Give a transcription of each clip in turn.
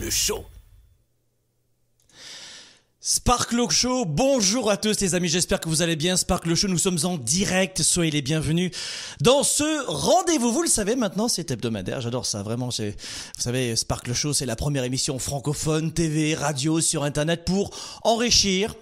Le show. Sparkle Show, bonjour à tous les amis, j'espère que vous allez bien. Sparkle Show, nous sommes en direct, soyez les bienvenus dans ce rendez-vous. Vous le savez maintenant, c'est hebdomadaire, j'adore ça, vraiment. Vous savez, Sparkle Show, c'est la première émission francophone, TV, radio, sur Internet pour enrichir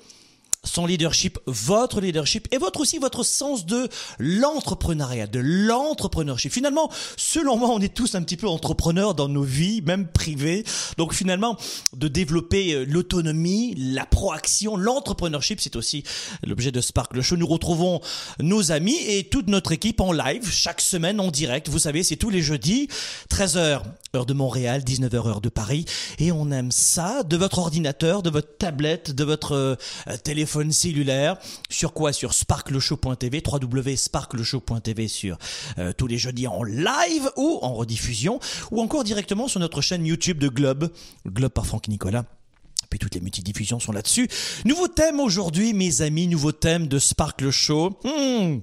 son leadership, votre leadership et votre aussi votre sens de l'entrepreneuriat, de l'entrepreneurship. Finalement, selon moi, on est tous un petit peu entrepreneurs dans nos vies, même privées. Donc finalement, de développer euh, l'autonomie, la proaction, l'entrepreneurship, c'est aussi l'objet de Spark le Show. Nous retrouvons nos amis et toute notre équipe en live chaque semaine en direct. Vous savez, c'est tous les jeudis, 13h heure de Montréal, 19h heure de Paris et on aime ça de votre ordinateur, de votre tablette, de votre euh, cellulaire. Sur quoi Sur sparkleshow.tv, www.sparkleshow.tv sur euh, tous les jeudis en live ou en rediffusion ou encore directement sur notre chaîne YouTube de Globe, Globe par Franck Nicolas. Puis toutes les multidiffusions sont là-dessus. Nouveau thème aujourd'hui, mes amis, nouveau thème de Sparkle Show. Hmm,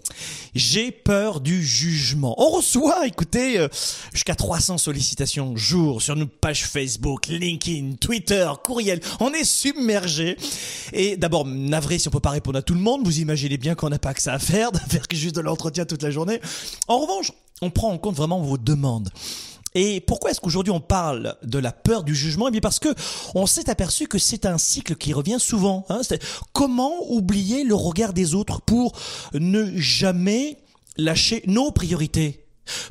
J'ai peur du jugement. On reçoit, écoutez, euh, jusqu'à 300 sollicitations jour sur nos pages Facebook, LinkedIn, Twitter, courriel. On est submergé. Et d'abord, navré si on peut pas répondre à tout le monde. Vous imaginez bien qu'on n'a pas que ça à faire, faire juste de l'entretien toute la journée. En revanche, on prend en compte vraiment vos demandes. Et pourquoi est-ce qu'aujourd'hui on parle de la peur du jugement? Eh bien parce que on s'est aperçu que c'est un cycle qui revient souvent. Hein comment oublier le regard des autres pour ne jamais lâcher nos priorités,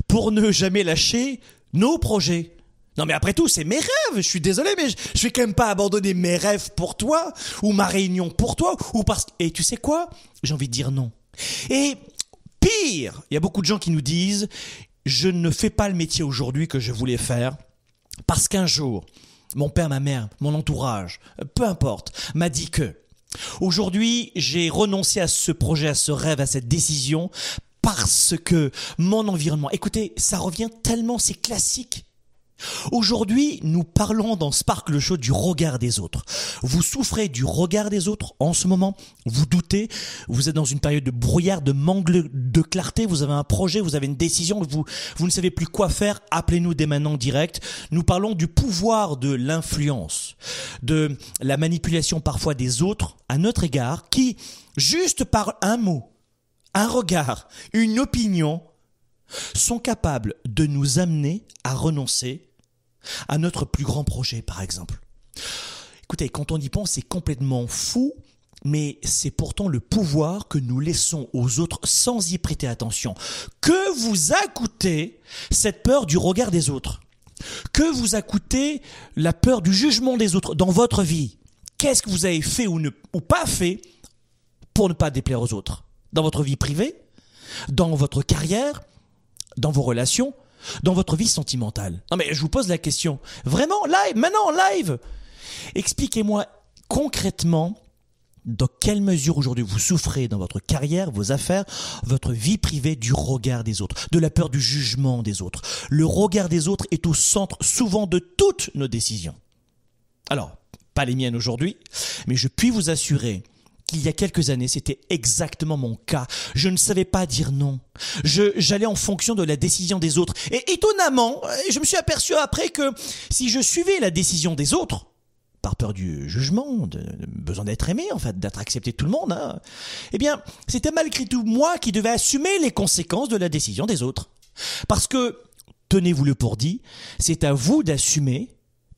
pour ne jamais lâcher nos projets. Non mais après tout, c'est mes rêves. Je suis désolé, mais je, je vais quand même pas abandonner mes rêves pour toi ou ma réunion pour toi ou parce et tu sais quoi? J'ai envie de dire non. Et pire, il y a beaucoup de gens qui nous disent je ne fais pas le métier aujourd'hui que je voulais faire parce qu'un jour, mon père, ma mère, mon entourage, peu importe, m'a dit que aujourd'hui, j'ai renoncé à ce projet, à ce rêve, à cette décision parce que mon environnement, écoutez, ça revient tellement, c'est classique. Aujourd'hui, nous parlons dans Spark le Show du regard des autres. Vous souffrez du regard des autres en ce moment, vous doutez, vous êtes dans une période de brouillard, de manque de clarté, vous avez un projet, vous avez une décision, vous, vous ne savez plus quoi faire, appelez-nous dès maintenant en direct. Nous parlons du pouvoir de l'influence, de la manipulation parfois des autres à notre égard, qui, juste par un mot, un regard, une opinion, sont capables de nous amener à renoncer à notre plus grand projet, par exemple. Écoutez, quand on y pense, c'est complètement fou, mais c'est pourtant le pouvoir que nous laissons aux autres sans y prêter attention. Que vous a coûté cette peur du regard des autres? Que vous a coûté la peur du jugement des autres dans votre vie? Qu'est-ce que vous avez fait ou, ne, ou pas fait pour ne pas déplaire aux autres? Dans votre vie privée? Dans votre carrière? Dans vos relations, dans votre vie sentimentale. Non mais je vous pose la question. Vraiment, live, maintenant, live Expliquez-moi concrètement dans quelle mesure aujourd'hui vous souffrez dans votre carrière, vos affaires, votre vie privée du regard des autres, de la peur du jugement des autres. Le regard des autres est au centre souvent de toutes nos décisions. Alors, pas les miennes aujourd'hui, mais je puis vous assurer qu'il y a quelques années, c'était exactement mon cas. Je ne savais pas dire non. J'allais en fonction de la décision des autres. Et étonnamment, je me suis aperçu après que si je suivais la décision des autres, par peur du jugement, de besoin d'être aimé, en fait, d'être accepté de tout le monde, hein, eh bien, c'était malgré tout moi qui devais assumer les conséquences de la décision des autres. Parce que, tenez-vous le pour dit, c'est à vous d'assumer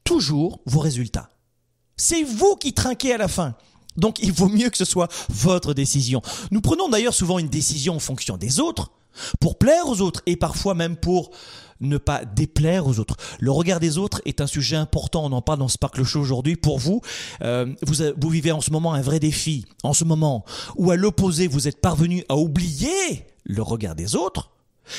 toujours vos résultats. C'est vous qui trinquez à la fin. Donc il vaut mieux que ce soit votre décision. Nous prenons d'ailleurs souvent une décision en fonction des autres, pour plaire aux autres et parfois même pour ne pas déplaire aux autres. Le regard des autres est un sujet important, on en parle dans Sparkle Show aujourd'hui. Pour vous, euh, vous, vous vivez en ce moment un vrai défi, en ce moment où à l'opposé, vous êtes parvenu à oublier le regard des autres,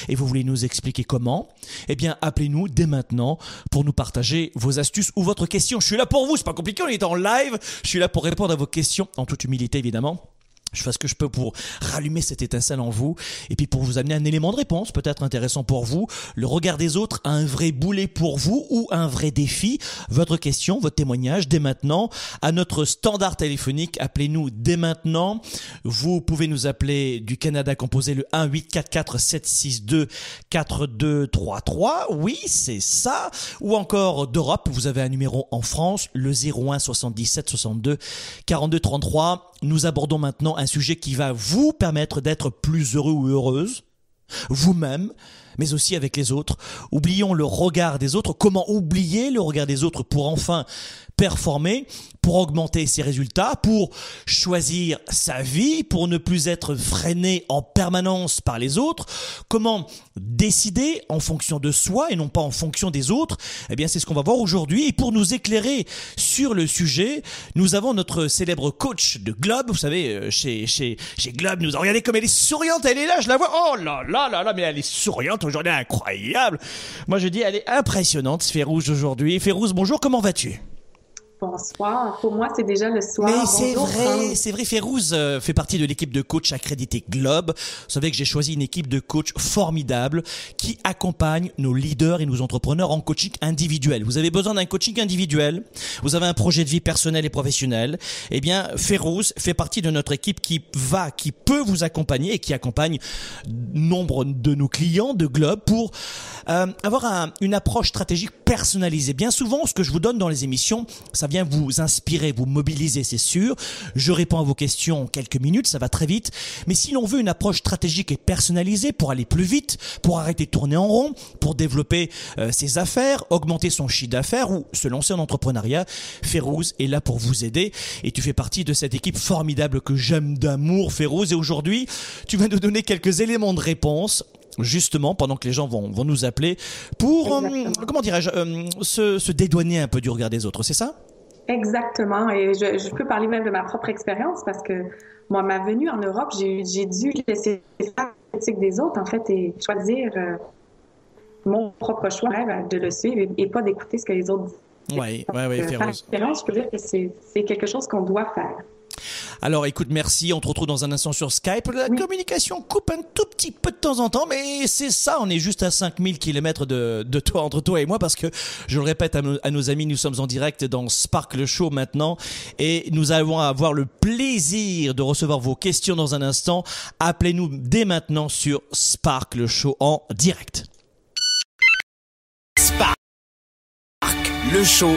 et vous voulez nous expliquer comment? Eh bien, appelez-nous dès maintenant pour nous partager vos astuces ou votre question. Je suis là pour vous, c'est pas compliqué, on est en live. Je suis là pour répondre à vos questions, en toute humilité évidemment je fais ce que je peux pour rallumer cette étincelle en vous et puis pour vous amener un élément de réponse peut-être intéressant pour vous. Le regard des autres a un vrai boulet pour vous ou un vrai défi? Votre question, votre témoignage dès maintenant à notre standard téléphonique. Appelez-nous dès maintenant. Vous pouvez nous appeler du Canada composé le 1 844 762 4233. Oui, c'est ça. Ou encore d'Europe, vous avez un numéro en France, le 01 77 62 42 33. Nous abordons maintenant un sujet qui va vous permettre d'être plus heureux ou heureuse, vous-même, mais aussi avec les autres. Oublions le regard des autres. Comment oublier le regard des autres pour enfin performer, pour augmenter ses résultats, pour choisir sa vie, pour ne plus être freiné en permanence par les autres. Comment décider en fonction de soi et non pas en fonction des autres? Eh bien, c'est ce qu'on va voir aujourd'hui. Et pour nous éclairer sur le sujet, nous avons notre célèbre coach de Globe. Vous savez, euh, chez, chez, chez Globe, nous regardez comme elle est souriante. Elle est là, je la vois. Oh là là là là, mais elle est souriante aujourd'hui, incroyable. Moi, je dis, elle est impressionnante, Férouge aujourd'hui. Férouge, bonjour, comment vas-tu? Bonsoir. Pour moi, c'est déjà le soir. Mais c'est vrai, c'est vrai. Férouz euh, fait partie de l'équipe de coach accrédité Globe. Vous savez que j'ai choisi une équipe de coach formidable qui accompagne nos leaders et nos entrepreneurs en coaching individuel. Vous avez besoin d'un coaching individuel? Vous avez un projet de vie personnel et professionnel? Eh bien, Férouz fait partie de notre équipe qui va, qui peut vous accompagner et qui accompagne nombre de nos clients de Globe pour euh, avoir une approche stratégique personnalisée. Bien souvent, ce que je vous donne dans les émissions, ça vient vous inspirer, vous mobiliser, c'est sûr. Je réponds à vos questions en quelques minutes, ça va très vite. Mais si l'on veut une approche stratégique et personnalisée pour aller plus vite, pour arrêter de tourner en rond, pour développer euh, ses affaires, augmenter son chiffre d'affaires ou se lancer en entrepreneuriat, Férouz est là pour vous aider. Et tu fais partie de cette équipe formidable que j'aime d'amour, Férouz. Et aujourd'hui, tu vas nous donner quelques éléments de réponse justement pendant que les gens vont, vont nous appeler pour euh, comment dirais-je euh, se, se dédouaner un peu du regard des autres, c'est ça? Exactement. Et je, je, peux parler même de ma propre expérience parce que moi, ma venue en Europe, j'ai dû laisser la critique des autres, en fait, et choisir euh, mon propre choix de le suivre et, pas d'écouter ce que les autres disent. Oui, oui, oui, Je peux dire que c'est quelque chose qu'on doit faire. Alors écoute, merci. On te retrouve dans un instant sur Skype. La communication coupe un tout petit peu de temps en temps, mais c'est ça. On est juste à 5000 km de, de toi, entre toi et moi, parce que, je le répète à nos, amis, nous sommes en direct dans Sparkle Show maintenant et nous allons avoir le plaisir de recevoir vos questions dans un instant. Appelez-nous dès maintenant sur Sparkle Show en direct. Spark, le show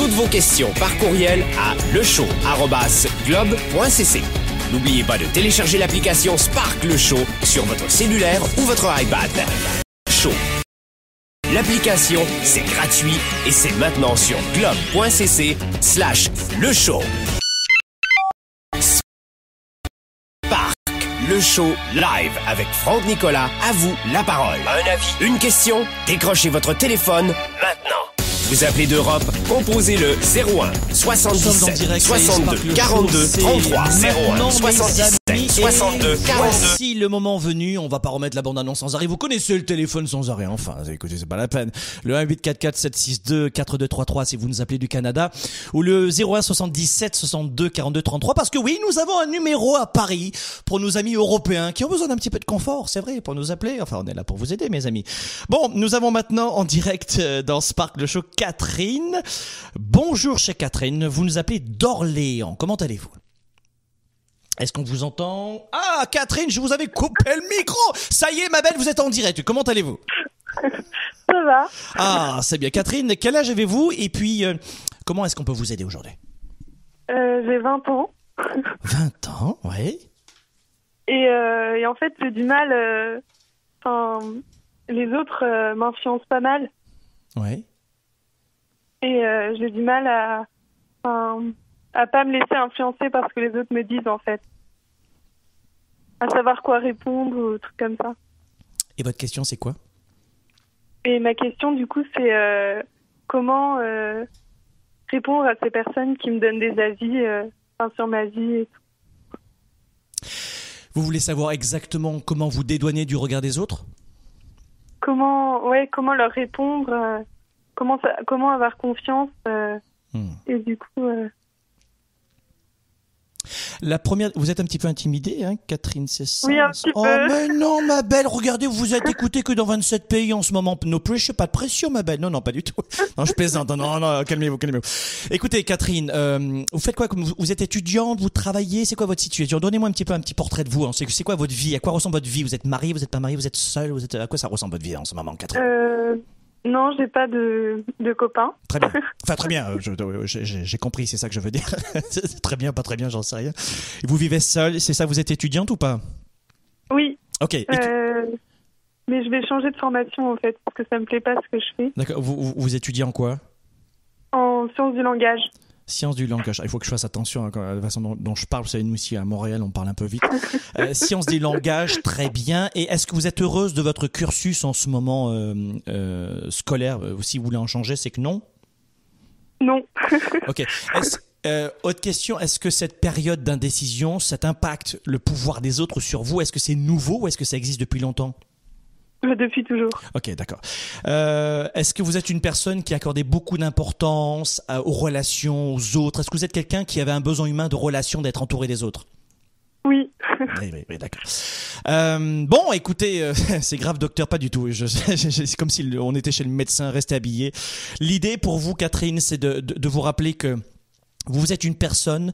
toutes vos questions par courriel à lechaud.globe.cc. N'oubliez pas de télécharger l'application Spark Le Show sur votre cellulaire ou votre iPad. Show. L'application, c'est gratuit et c'est maintenant sur globe.cc slash le show. Spark, le show live avec Franck Nicolas. À vous la parole. Un avis, une question, décrochez votre téléphone maintenant. Vous appelez d'Europe, composez le 01 77 62 42 33 01 77 62 42. Voici le moment venu, on va pas remettre la bande annonce sans arrêt. Vous connaissez le téléphone sans arrêt, enfin, écoutez, c'est pas la peine. Le 1 844 762 4233 si vous nous appelez du Canada ou le 01 77 62 42 33 parce que oui, nous avons un numéro à Paris pour nos amis européens qui ont besoin d'un petit peu de confort, c'est vrai, pour nous appeler. Enfin, on est là pour vous aider mes amis. Bon, nous avons maintenant en direct euh, dans Spark le show Catherine. Bonjour chez Catherine, vous nous appelez d'Orléans. Comment allez-vous? Est-ce qu'on vous entend? Ah, Catherine, je vous avais coupé le micro. Ça y est, ma belle, vous êtes en direct. Comment allez-vous? Ça va. Ah, c'est bien. Catherine, quel âge avez-vous? Et puis, euh, comment est-ce qu'on peut vous aider aujourd'hui? Euh, j'ai 20 ans. 20 ans, oui. Et, euh, et en fait, j'ai du mal. Enfin, les autres m'influencent pas mal. Oui. Et euh, j'ai du mal à. À pas me laisser influencer par ce que les autres me disent, en fait. À savoir quoi répondre ou trucs comme ça. Et votre question, c'est quoi? Et ma question, du coup, c'est euh, comment euh, répondre à ces personnes qui me donnent des avis enfin, sur ma vie et tout. Vous voulez savoir exactement comment vous dédouaner du regard des autres? Comment, ouais, comment leur répondre, comment, ça- comment avoir confiance. euh, Hmm. et du coup, euh, La première, vous êtes un petit peu intimidée, hein, Catherine, c'est ça? Oui, un petit Oh, peu. mais non, ma belle, regardez, vous êtes écoutée que dans 27 pays en ce moment. No pressure, pas de pression, ma belle. Non, non, pas du tout. Non, je plaisante. Non, non, calmez-vous, calmez-vous. Écoutez, Catherine, euh, vous faites quoi comme vous, êtes étudiante, vous travaillez, c'est quoi votre situation? Donnez-moi un petit peu un petit portrait de vous. hein. C'est quoi votre vie? À quoi ressemble votre vie? Vous êtes mariée, vous êtes pas mariée, vous êtes seule, vous êtes à quoi ça ressemble votre vie en ce moment, Catherine? Euh, non, j'ai pas de, de copains. Très bien. Enfin, très bien. euh, euh, J'ai compris, c'est ça que je veux dire. Très bien, pas très bien, j'en sais rien. Vous vivez seule, c'est ça Vous êtes étudiante ou pas? Oui, Ok. Euh, mais je vais changer de formation en fait, parce que ça me plaît pas ce que je fais. D'accord. Vous, vous, vous étudiez en quoi? En sciences du langage. Sciences du langage. Ah, Il faut que je fasse attention hein, à la façon dont, dont je parle. Vous savez, nous ici à Montréal, on parle un peu vite. Euh, sciences du langage, très bien. Et est-ce que vous êtes heureuse de votre cursus en ce moment euh, euh, scolaire? Si vous voulez en changer, c'est que non? Non. Ok. Est-ce- autre question, est-ce que cette période d'indécision, cet impacte le pouvoir des autres sur vous Est-ce que c'est nouveau ou est-ce que ça existe depuis longtemps? Depuis toujours. Ok, d'accord. Euh, est-ce que vous êtes une personne qui accordait beaucoup d'importance aux relations, aux autres? Est-ce que vous êtes quelqu'un qui avait un besoin humain de relation, d'être entouré des autres? Oui. Oui, oui, oui, d'accord. Euh, bon, écoutez, euh, c'est grave, docteur, pas du tout. C'est comme si on était chez le médecin, restez habillé. L'idée pour vous, Catherine, c'est de, de, de vous rappeler que vous êtes une personne,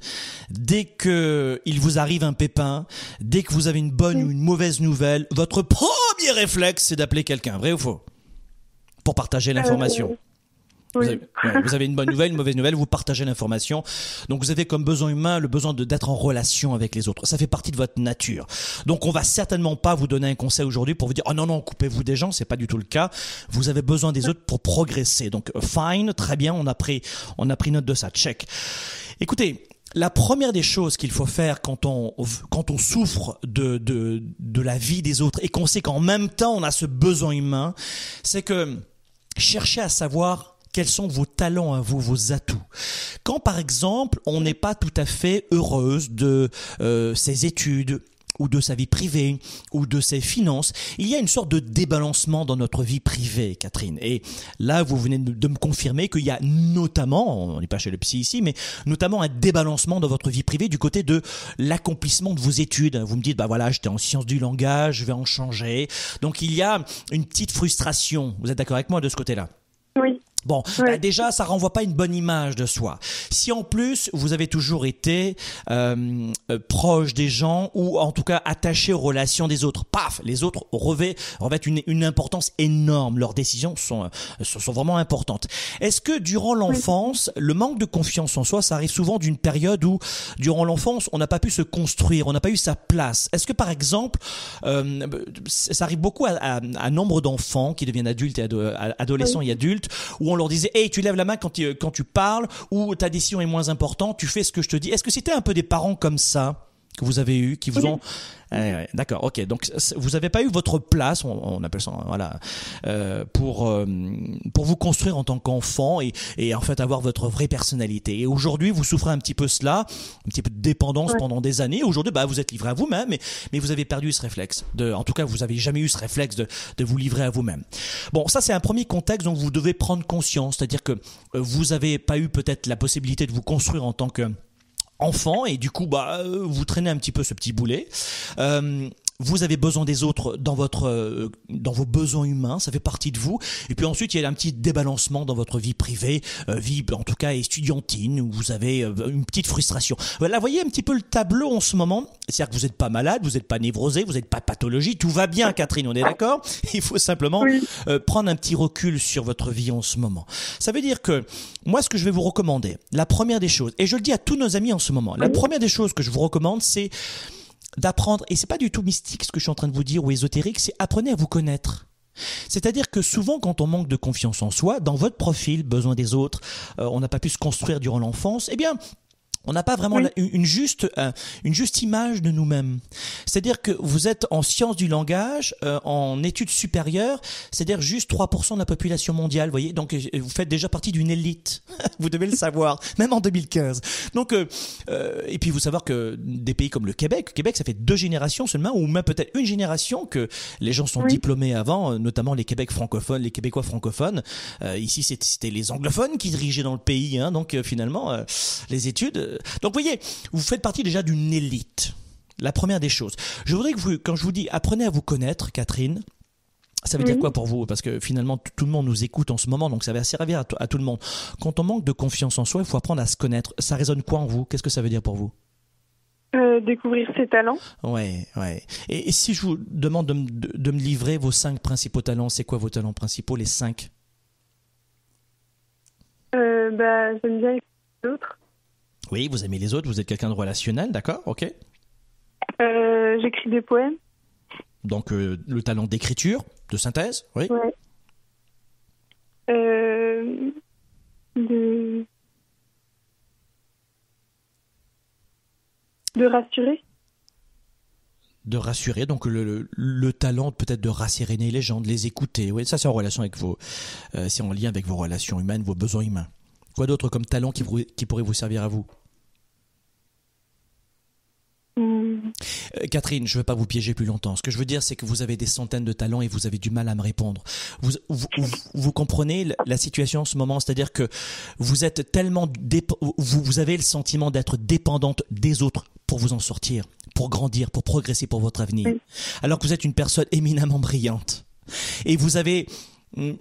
dès que il vous arrive un pépin, dès que vous avez une bonne ou une mauvaise nouvelle, votre premier réflexe, c'est d'appeler quelqu'un, vrai ou faux? Pour partager l'information. Vous, avez, ouais, vous avez une bonne nouvelle, une mauvaise nouvelle, vous partagez l'information. Donc vous avez comme besoin humain le besoin d'être en relation avec les autres. Ça fait partie de votre nature. Donc on va certainement pas vous donner un conseil aujourd'hui pour vous dire oh non non coupez-vous des gens, c'est pas du tout le cas. Vous avez besoin des autres pour progresser. Donc euh, fine, très bien, on a pris on a pris note de ça. Check. Écoutez, la première des choses qu'il faut faire quand on, quand on souffre de, de, de la vie des autres et qu'on sait qu'en même temps on a ce besoin humain, c'est que chercher à savoir quels sont vos talents à vous, vos atouts. Quand par exemple on n'est pas tout à fait heureuse de euh, ses études, ou de sa vie privée, ou de ses finances, il y a une sorte de débalancement dans notre vie privée, Catherine. Et là, vous venez de, me confirmer qu'il y a notamment, on n'est pas chez le psy ici, mais notamment un débalancement dans votre vie privée du côté de l'accomplissement de vos études. Vous me dites, bah voilà, j'étais en sciences du langage, je vais en changer. Donc il y a une petite frustration. Vous êtes d'accord avec moi de ce côté-là? Bon, bah déjà, ça renvoie pas une bonne image de soi. Si en plus vous avez toujours été euh, euh, proche des gens ou en tout cas attaché aux relations des autres, paf, les autres revêt- revêtent une, une importance énorme. Leurs décisions sont, euh, sont, vraiment importantes. Est-ce que durant l'enfance, le manque de confiance en soi, ça arrive souvent d'une période où, durant l'enfance, on n'a pas pu se construire, on n'a pas eu sa place? Est-ce que par exemple, euh, ça arrive beaucoup à, à, à nombre d'enfants qui deviennent adultes et ado- adolescents et adultes, où on leur disait, hey, tu lèves la main quand tu, quand tu parles, ou ta décision est moins importante, tu fais ce que je te dis. Est-ce que c'était un peu des parents comme ça? Que vous avez eu, qui vous Oui. ont Eh D'accord, ok. Donc vous n'avez pas eu votre place, on, on appelle ça, voilà, euh, pour euh, pour vous construire en tant qu'enfant et, et en fait avoir votre vraie personnalité. Et aujourd'hui, vous souffrez un petit peu cela, un petit peu de dépendance Ouais. pendant des années. Aujourd'hui, bah vous êtes livré à vous-même, mais mais vous avez perdu ce réflexe. De, en tout cas, vous avez jamais eu ce réflexe de de vous livrer à vous-même. Bon, ça c'est un premier contexte dont vous devez prendre conscience, c'est-à-dire que euh, vous avez pas eu peut-être la possibilité de vous construire en tant que enfant et du coup bah euh, vous traînez un petit peu ce petit boulet. Euh, vous avez besoin des autres dans votre euh, dans vos besoins humains, ça fait partie de vous. Et puis ensuite, il y a un petit débalancement dans votre vie privée, euh, vie en tout cas estudiantine, où vous avez euh, une petite frustration. Là, voyez un petit peu le tableau en ce moment. C'est-à-dire que vous n'êtes pas malade, vous n'êtes pas névrosé, vous n'êtes pas pathologie, tout va bien, Catherine, on est d'accord? Il faut simplement prendre un petit recul sur votre vie en ce moment. Ça veut dire que moi, ce que je vais vous recommander, la première des choses, et je le dis à tous nos amis en ce moment, la première des choses que je vous recommande, c'est d'apprendre, et c'est pas du tout mystique ce que je suis en train de vous dire ou ésotérique, c'est apprenez à vous connaître. C'est-à-dire que souvent, quand on manque de confiance en soi, dans votre profil, besoin des autres, euh, on n'a pas pu se construire durant l'enfance, eh bien, on n'a pas vraiment une juste euh, une juste image de nous-mêmes. C'est-à-dire que vous êtes en sciences du langage, euh, en études supérieures, c'est-à-dire juste 3% de la population mondiale, voyez. Donc euh, vous faites déjà partie d'une élite. vous devez le savoir, même en 2015. Donc et puis vous savoir que des pays comme le Québec, Québec ça fait deux générations seulement ou même peut-être une génération que les gens sont diplômés avant, notamment les Québec francophones, les Québécois francophones. ici c'était les anglophones qui dirigeaient dans le pays, hein, donc finalement les études donc vous voyez, vous faites partie déjà d'une élite. La première des choses. Je voudrais que vous, quand je vous dis apprenez à vous connaître, Catherine, ça veut dire quoi pour vous? Parce que finalement, tout le monde nous écoute en ce moment, donc ça va servir à, tout le monde. Quand on manque de confiance en soi, il faut apprendre à se connaître. Ça résonne quoi en vous? Qu'est-ce que ça veut dire pour vous? Euh, découvrir ses talents. Ouais, ouais. Et, si je vous demande de, de, me livrer vos cinq principaux talents, c'est quoi vos talents principaux, les cinq? Euh, bah, J'aime bien les autres. Oui, vous aimez les autres, vous êtes quelqu'un de relationnel, d'accord Ok. Euh, j'écris des poèmes. Donc euh, le talent d'écriture, de synthèse, oui ouais. Euh, de... de rassurer de rassurer, donc le, le, talent peut-être de rassurer les gens, de les écouter. Oui, ça c'est en relation avec vos, c'est en lien avec vos relations humaines, vos besoins humains. Quoi d'autre comme talent qui, qui pourrait vous servir à vous? Euh, Catherine, je ne veux pas vous piéger plus longtemps. Ce que je veux dire, c'est que vous avez des centaines de talents et vous avez du mal à me répondre. Vous, vous, comprenez la situation en ce moment, c'est-à-dire que vous êtes tellement vous, vous avez le sentiment d'être dépendante des autres pour vous en sortir, pour grandir, pour progresser pour votre avenir, alors que vous êtes une personne éminemment brillante et vous avez mm,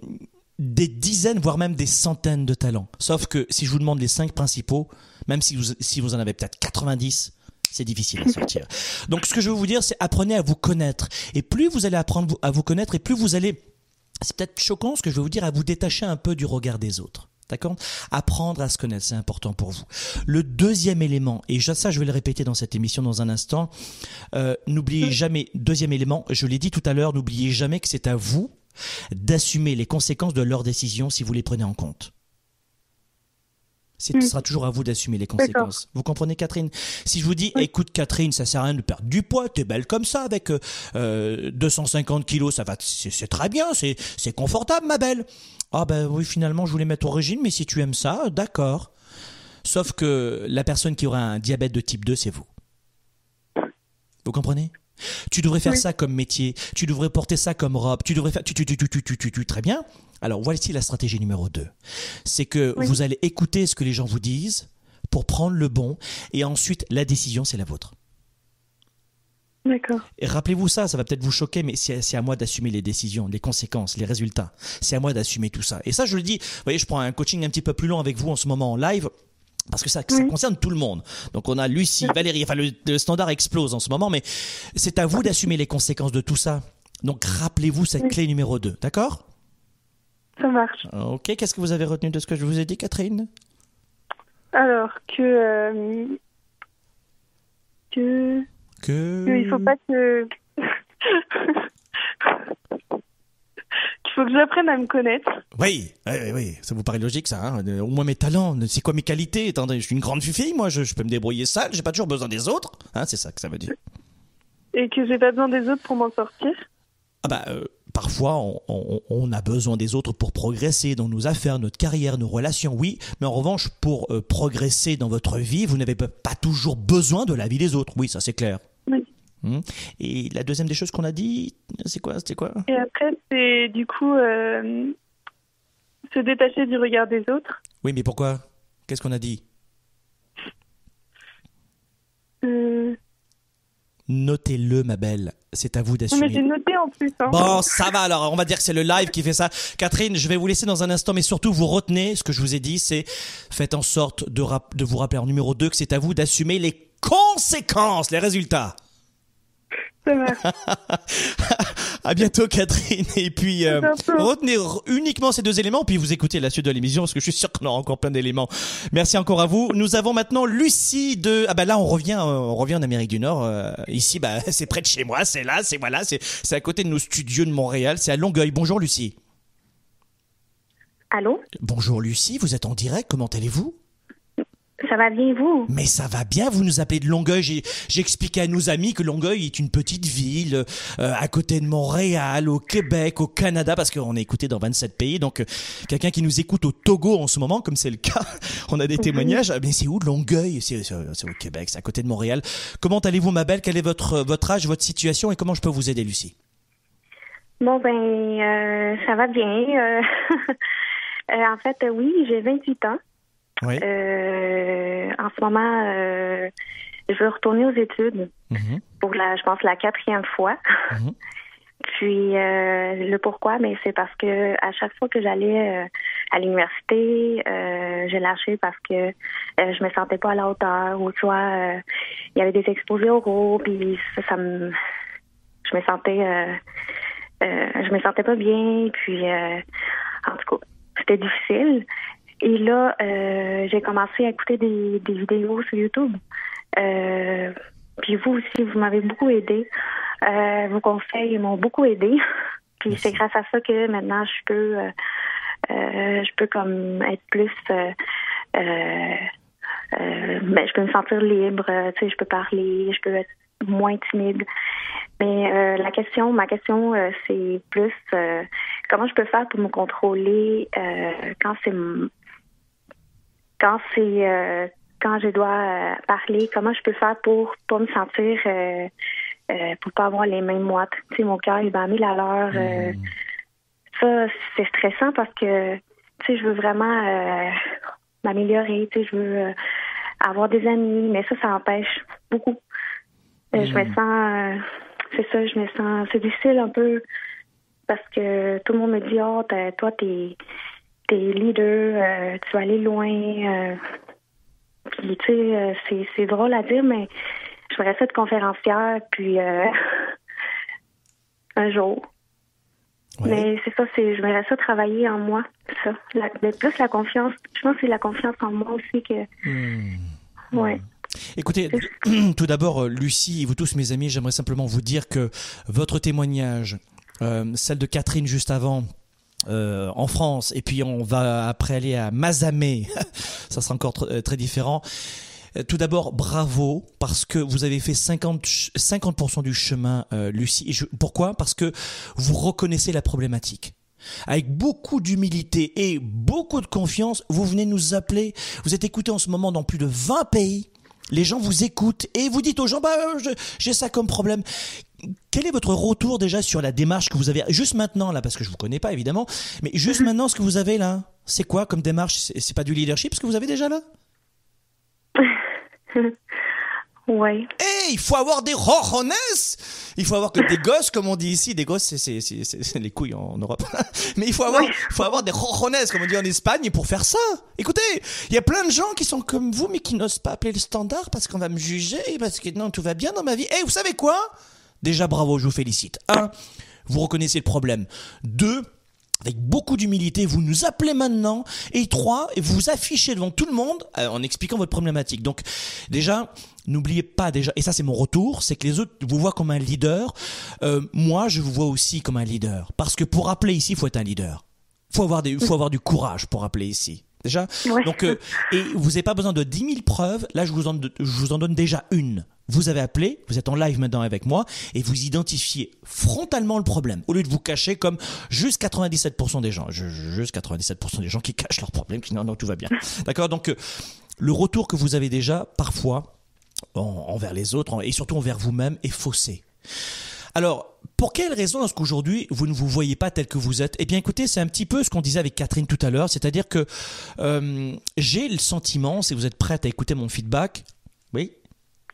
des dizaines, voire même des centaines de talents. Sauf que si je vous demande les cinq principaux, même si vous, si vous en avez peut-être 90, c'est difficile à sortir. Donc ce que je veux vous dire, c'est apprenez à vous connaître. Et plus vous allez apprendre à vous connaître, et plus vous allez, c'est peut-être choquant ce que je vais vous dire, à vous détacher un peu du regard des autres. D'accord? Apprendre à se connaître, c'est important pour vous. Le deuxième élément, et ça je vais le répéter dans cette émission dans un instant, euh, n'oubliez jamais, deuxième élément, je l'ai dit tout à l'heure, n'oubliez jamais que c'est à vous d'assumer les conséquences de leurs décisions si vous les prenez en compte. Ce hmm. sera toujours à vous d'assumer les conséquences. Vous comprenez, Catherine? Si je vous dis, écoute, Catherine, ça sert à rien de perdre du poids, t'es belle comme ça, avec euh, 250 kilos, ça va, c'est très bien, c'est confortable, ma belle. Ah ben oui, finalement, je voulais mettre au régime, mais si tu aimes ça, d'accord. Sauf que la personne qui aura un diabète de type 2, c'est vous. Vous comprenez? Tu devrais faire ça comme métier, tu devrais porter ça comme robe, tu devrais faire tu tu tu tu tu tu, tu très bien. Alors voici la stratégie numéro 2. C'est que vous allez écouter ce que les gens vous disent pour prendre le bon et ensuite la décision c'est la vôtre. D'accord. Et rappelez-vous ça, ça va peut-être vous choquer, mais c'est à moi d'assumer les décisions, les conséquences, les résultats. C'est à moi d'assumer tout ça. Et ça, je le dis, vous voyez, je prends un coaching un petit peu plus long avec vous en ce moment en live. Parce que ça, ça concerne tout le monde. Donc on a Lucie, Valérie, enfin le, standard explose en ce moment, mais c'est à vous d'assumer les conséquences de tout ça. Donc rappelez-vous cette clé numéro 2, d'accord? Ça marche. Ok, qu'est-ce que vous avez retenu de ce que je vous ai dit, Catherine? Alors que... Euh, que... Que... Il faut pas que... faut que j'apprenne à me connaître. Oui, oui, oui, ça vous paraît logique ça. Hein? Au moins mes talents, c'est quoi mes qualités? Attendez, je suis une grande fille, moi, je, peux me débrouiller seule, j'ai pas toujours besoin des autres. Hein, c'est ça que ça veut dire. Et que j'ai pas besoin des autres pour m'en sortir? Ah bah, euh, parfois on, a besoin des autres pour progresser dans nos affaires, notre carrière, nos relations, oui, mais en revanche, pour euh, progresser dans votre vie, vous n'avez pas toujours besoin de la vie des autres. Oui, ça c'est clair. Oui. Hmm. Et la deuxième des choses qu'on a dit, c'est quoi C'était quoi? Et après, c'est du coup euh, se détacher du regard des autres. Oui, mais pourquoi? Qu'est-ce qu'on a dit? Euh, Notez-le, ma belle. C'est à vous Mais d'assumer. j'ai noté en plus. Hein. Bon, ça va alors. On va dire que c'est le live qui fait ça. Catherine, je vais vous laisser dans un instant, mais surtout vous retenez ce que je vous ai dit, c'est faites en sorte de, de vous rappeler en numéro 2 que c'est à vous d'assumer les conséquences, les résultats. À bientôt, Catherine. Et puis, euh, retenez uniquement ces deux éléments, puis vous écoutez la suite de l'émission, parce que je suis sûr qu'on aura encore plein d'éléments. Merci encore à vous. Nous avons maintenant Lucie de... Ah bah là, on revient, euh, on revient en Amérique du Nord. Euh, ici, bah, c'est près de chez moi, c'est là, c'est voilà, c'est c'est à côté de nos studios de Montréal, c'est à Longueuil. Bonjour, Lucie. Allô? Bonjour, Lucie. Vous êtes en direct. Comment allez-vous? Ça va bien, vous? Mais ça va bien, vous nous appelez de Longueuil. Expliqué à nos amis que Longueuil est une petite ville euh, à côté de Montréal, au Québec, au Canada, parce qu'on est écouté dans 27 pays. Donc, euh, quelqu'un qui nous écoute au Togo en ce moment, comme c'est le cas, on a des témoignages. Ah, Mais c'est où Longueuil? C'est au Québec, c'est à côté de Montréal. Comment allez-vous, ma belle? Quel est votre, votre âge, votre situation et comment je peux vous aider, Lucie? Bon, ben, euh, ça va bien. euh, euh, en fait, euh, oui, j'ai 28 ans. Oui. Euh, en ce moment, euh, je veux retourner aux études Mhm. pour la, je pense, la quatrième fois. Mhm. Puis euh, le pourquoi, mais c'est parce que à chaque fois que j'allais euh, à l'université, euh, j'ai lâché parce que je me sentais pas à la hauteur ou soit euh, il y avait des exposés oraux, puis ça, ça me, je me sentais, je me sentais pas bien, puis en tout cas, c'était difficile. Et là, euh, j'ai commencé à écouter des, des vidéos sur YouTube. Euh, puis vous aussi, vous m'avez beaucoup aidé. Euh, vos conseils m'ont beaucoup aidé. Puis c'est grâce à ça que maintenant je peux, euh, je peux comme être plus, ben, je peux me sentir libre. Tu sais, je peux parler, je peux être moins timide. Mais euh, la question, ma question, euh, c'est plus euh, comment je peux faire pour me contrôler quand c'est quand c'est euh, quand je dois euh, parler, comment je peux faire pour pas me sentir euh, euh, pour pas avoir les mêmes moites. Tu sais, mon cœur il bat mille à l'heure. euh, ça, c'est stressant parce que tu sais, je veux vraiment euh, m'améliorer, tu sais, je veux euh, avoir des amis, mais ça, ça empêche beaucoup. Je me sens, euh, c'est ça, je me sens, c'est difficile un peu parce que tout le monde me dit, oh, toi, t'es, t'es leader, euh, tu vas aller loin. euh. puis, tu sais, euh, c'est, c'est drôle à dire, mais je voudrais être conférencière, puis un jour. Ouais. Mais c'est ça, c'est, je voudrais ça travailler en moi, ça. La, mais plus la confiance. Je pense que c'est la confiance en moi aussi que. Ouais. Écoutez, tout d'abord, Lucie et vous tous, mes amis, j'aimerais simplement vous dire que votre témoignage, euh, celle de Catherine juste avant, euh, en France, et puis on va après aller à Mazamet, ça sera encore euh, très différent. Euh, Tout d'abord, bravo, parce que vous avez fait 50, ch- 50% du chemin, Lucie. Pourquoi? Parce que vous reconnaissez la problématique. Avec beaucoup d'humilité et beaucoup de confiance, vous venez nous appeler. Vous êtes écouté en ce moment dans plus de 20 pays. Les gens vous écoutent et vous dites aux gens, bah, j'ai ça comme problème. Quel est votre retour déjà sur la démarche que vous avez juste maintenant là, parce que je vous connais pas évidemment, mais juste maintenant ce que vous avez là, c'est quoi comme démarche? C'est pas du leadership ce que vous avez déjà là? Ouais. Eh, il faut avoir des rojones Il faut avoir que des gosses, comme on dit ici. Des gosses, c'est- les couilles en Europe. Mais il faut avoir, faut avoir des rojones, comme on dit en Espagne, pour faire ça. Écoutez, il y a plein de gens qui sont comme vous, mais qui n'osent pas appeler le standard parce qu'on va me juger, parce que non, tout va bien dans ma vie. Eh, vous savez quoi? Déjà, bravo, je vous félicite. Un, vous reconnaissez le problème. Deux, avec beaucoup d'humilité, vous nous appelez maintenant. Et trois, et vous vous affichez devant tout le monde euh, en expliquant votre problématique. Donc, déjà, n'oubliez pas déjà, et ça c'est mon retour, c'est que les autres vous voient comme un leader. Euh, moi, je vous vois aussi comme un leader. Parce que pour appeler ici, il faut être un leader. Faut avoir des, faut avoir du courage pour appeler ici. Déjà. Ouais. Donc, euh, et vous n'avez pas besoin de 10 000 preuves. Là, je vous en, je vous en donne déjà une. Vous avez appelé, vous êtes en live maintenant avec moi, et vous identifiez frontalement le problème. Au lieu de vous cacher comme juste 97% des gens, juste 97% des gens qui cachent leurs problèmes, qui non, non, tout va bien. D'accord Donc, euh, le retour que vous avez déjà, parfois, en- envers les autres, et surtout envers vous-même, est faussé. Alors, pour quelle raison est-ce qu'aujourd'hui vous ne vous voyez pas tel que vous êtes? Eh bien, écoutez, c'est un petit peu ce qu'on disait avec Catherine tout à l'heure, c'est-à-dire que euh, j'ai le sentiment, si vous êtes prête à écouter mon feedback,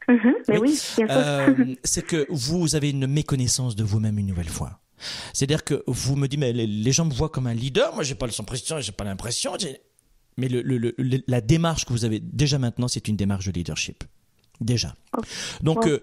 Mhm, mais oui. Euh, c'est que vous avez une méconnaissance de vous-même une nouvelle fois. C'est-à-dire que vous me dites, mais les, les gens me voient comme un leader, moi j'ai pas l'impression, j'ai pas l'impression. Mais le, le- le- le- la démarche que vous avez déjà maintenant, c'est une démarche de leadership. Déjà. Donc, euh,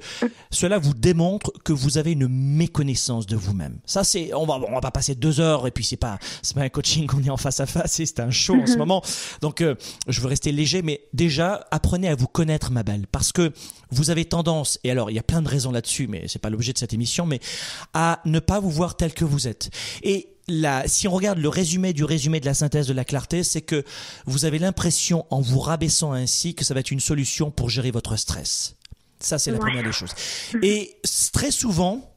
cela vous démontre que vous avez une méconnaissance de vous-même. Ça, c'est, on va, on va pas passer deux heures et puis c'est pas, c'est pas un coaching qu'on est en face à face, c'est c'est un show en ce moment. Donc, euh, je veux rester léger, mais déjà, apprenez à vous connaître, ma belle, parce que vous avez tendance, et alors, il y a plein de raisons là-dessus, mais c'est pas l'objet de cette émission, mais à ne pas vous voir tel que vous êtes. Et la, si on regarde le résumé du résumé de la synthèse de la clarté, c'est que vous avez l'impression, en vous rabaissant ainsi, que ça va être une solution pour gérer votre stress. Ça, c'est la Ouais. première des choses. Et très souvent,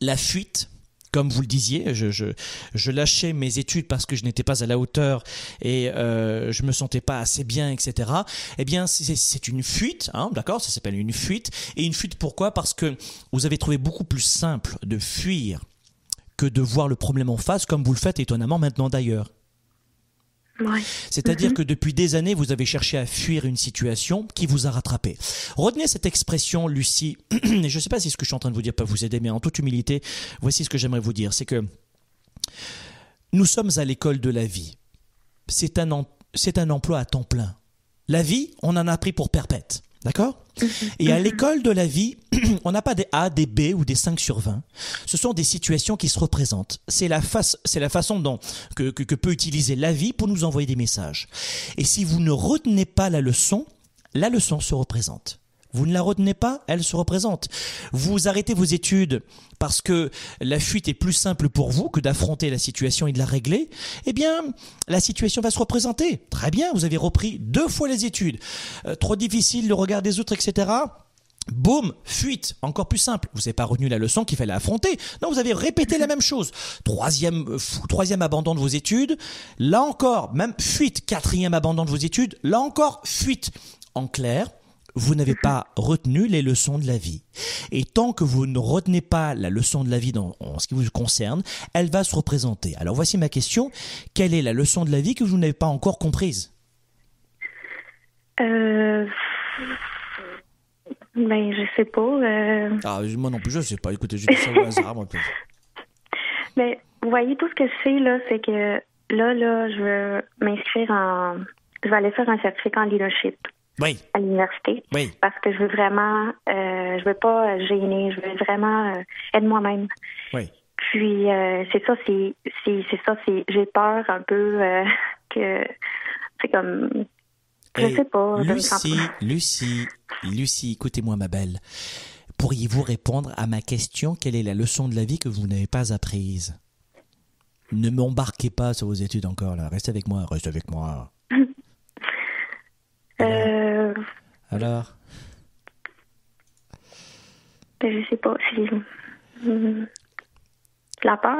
la fuite, comme vous le disiez, je, je, je lâchais mes études parce que je n'étais pas à la hauteur et euh, je me sentais pas assez bien, etc. Eh bien, c'est c'est une fuite, hein, d'accord? Ça s'appelle une fuite. Et une fuite, pourquoi? Parce que vous avez trouvé beaucoup plus simple de fuir que de voir le problème en face, comme vous le faites étonnamment maintenant d'ailleurs. Ouais. C'est-à-dire que depuis des années, vous avez cherché à fuir une situation qui vous a rattrapé. Retenez cette expression, Lucie, et je ne sais pas si ce que je suis en train de vous dire peut vous aider, mais en toute humilité, voici ce que j'aimerais vous dire, c'est que nous sommes à l'école de la vie. C'est un, c'est un emploi à temps plein. La vie, on en a pris pour perpète. D'accord? Et à l'école de la vie, on n'a pas des A, des B ou des 5 sur 20. Ce sont des situations qui se représentent. C'est la, face, c'est la façon dont, que, que, que peut utiliser la vie pour nous envoyer des messages. Et si vous ne retenez pas la leçon, la leçon se représente. Vous ne la retenez pas, elle se représente. Vous arrêtez vos études parce que la fuite est plus simple pour vous que d'affronter la situation et de la régler. Eh bien, la situation va se représenter. Très bien, vous avez repris deux fois les études. Euh, trop difficile le regard des autres, etc. Boum, fuite, encore plus simple. Vous n'avez pas retenu la leçon qu'il fallait affronter. Non, vous avez répété la même chose. Troisième, euh, troisième abandon de vos études. Là encore, même fuite. Quatrième abandon de vos études. Là encore, fuite. En clair, vous n'avez pas retenu les leçons de la vie. Et tant que vous ne retenez pas la leçon de la vie dans, en ce qui vous concerne, elle va se représenter. Alors voici ma question. Quelle est la leçon de la vie que vous n'avez pas encore comprise? Euh... Ben, je sais pas. Euh... Ah, moi non plus, je sais pas. Écoutez, je dis ça au hasard. moi. Mais vous voyez, tout ce que je sais, là, c'est que là, là, je veux m'inscrire en. Je vais aller faire un certificat en leadership Oui, à l'université oui. parce que je veux vraiment. Euh, je veux pas gêner. Je veux vraiment euh, être moi-même. Oui. Puis, euh, c'est ça, c'est c'est ça, c'est. J'ai peur un peu euh, que. C'est comme. Je Hey, sais pas. Lucie, Lucie, Lucie, écoutez-moi, ma belle. Pourriez-vous répondre à ma question? Quelle est la leçon de la vie que vous n'avez pas apprise? Ne m'embarquez pas sur vos études encore, là. Restez avec moi, restez avec moi. Euh, Alors ben, je sais pas si. Hum, La peur.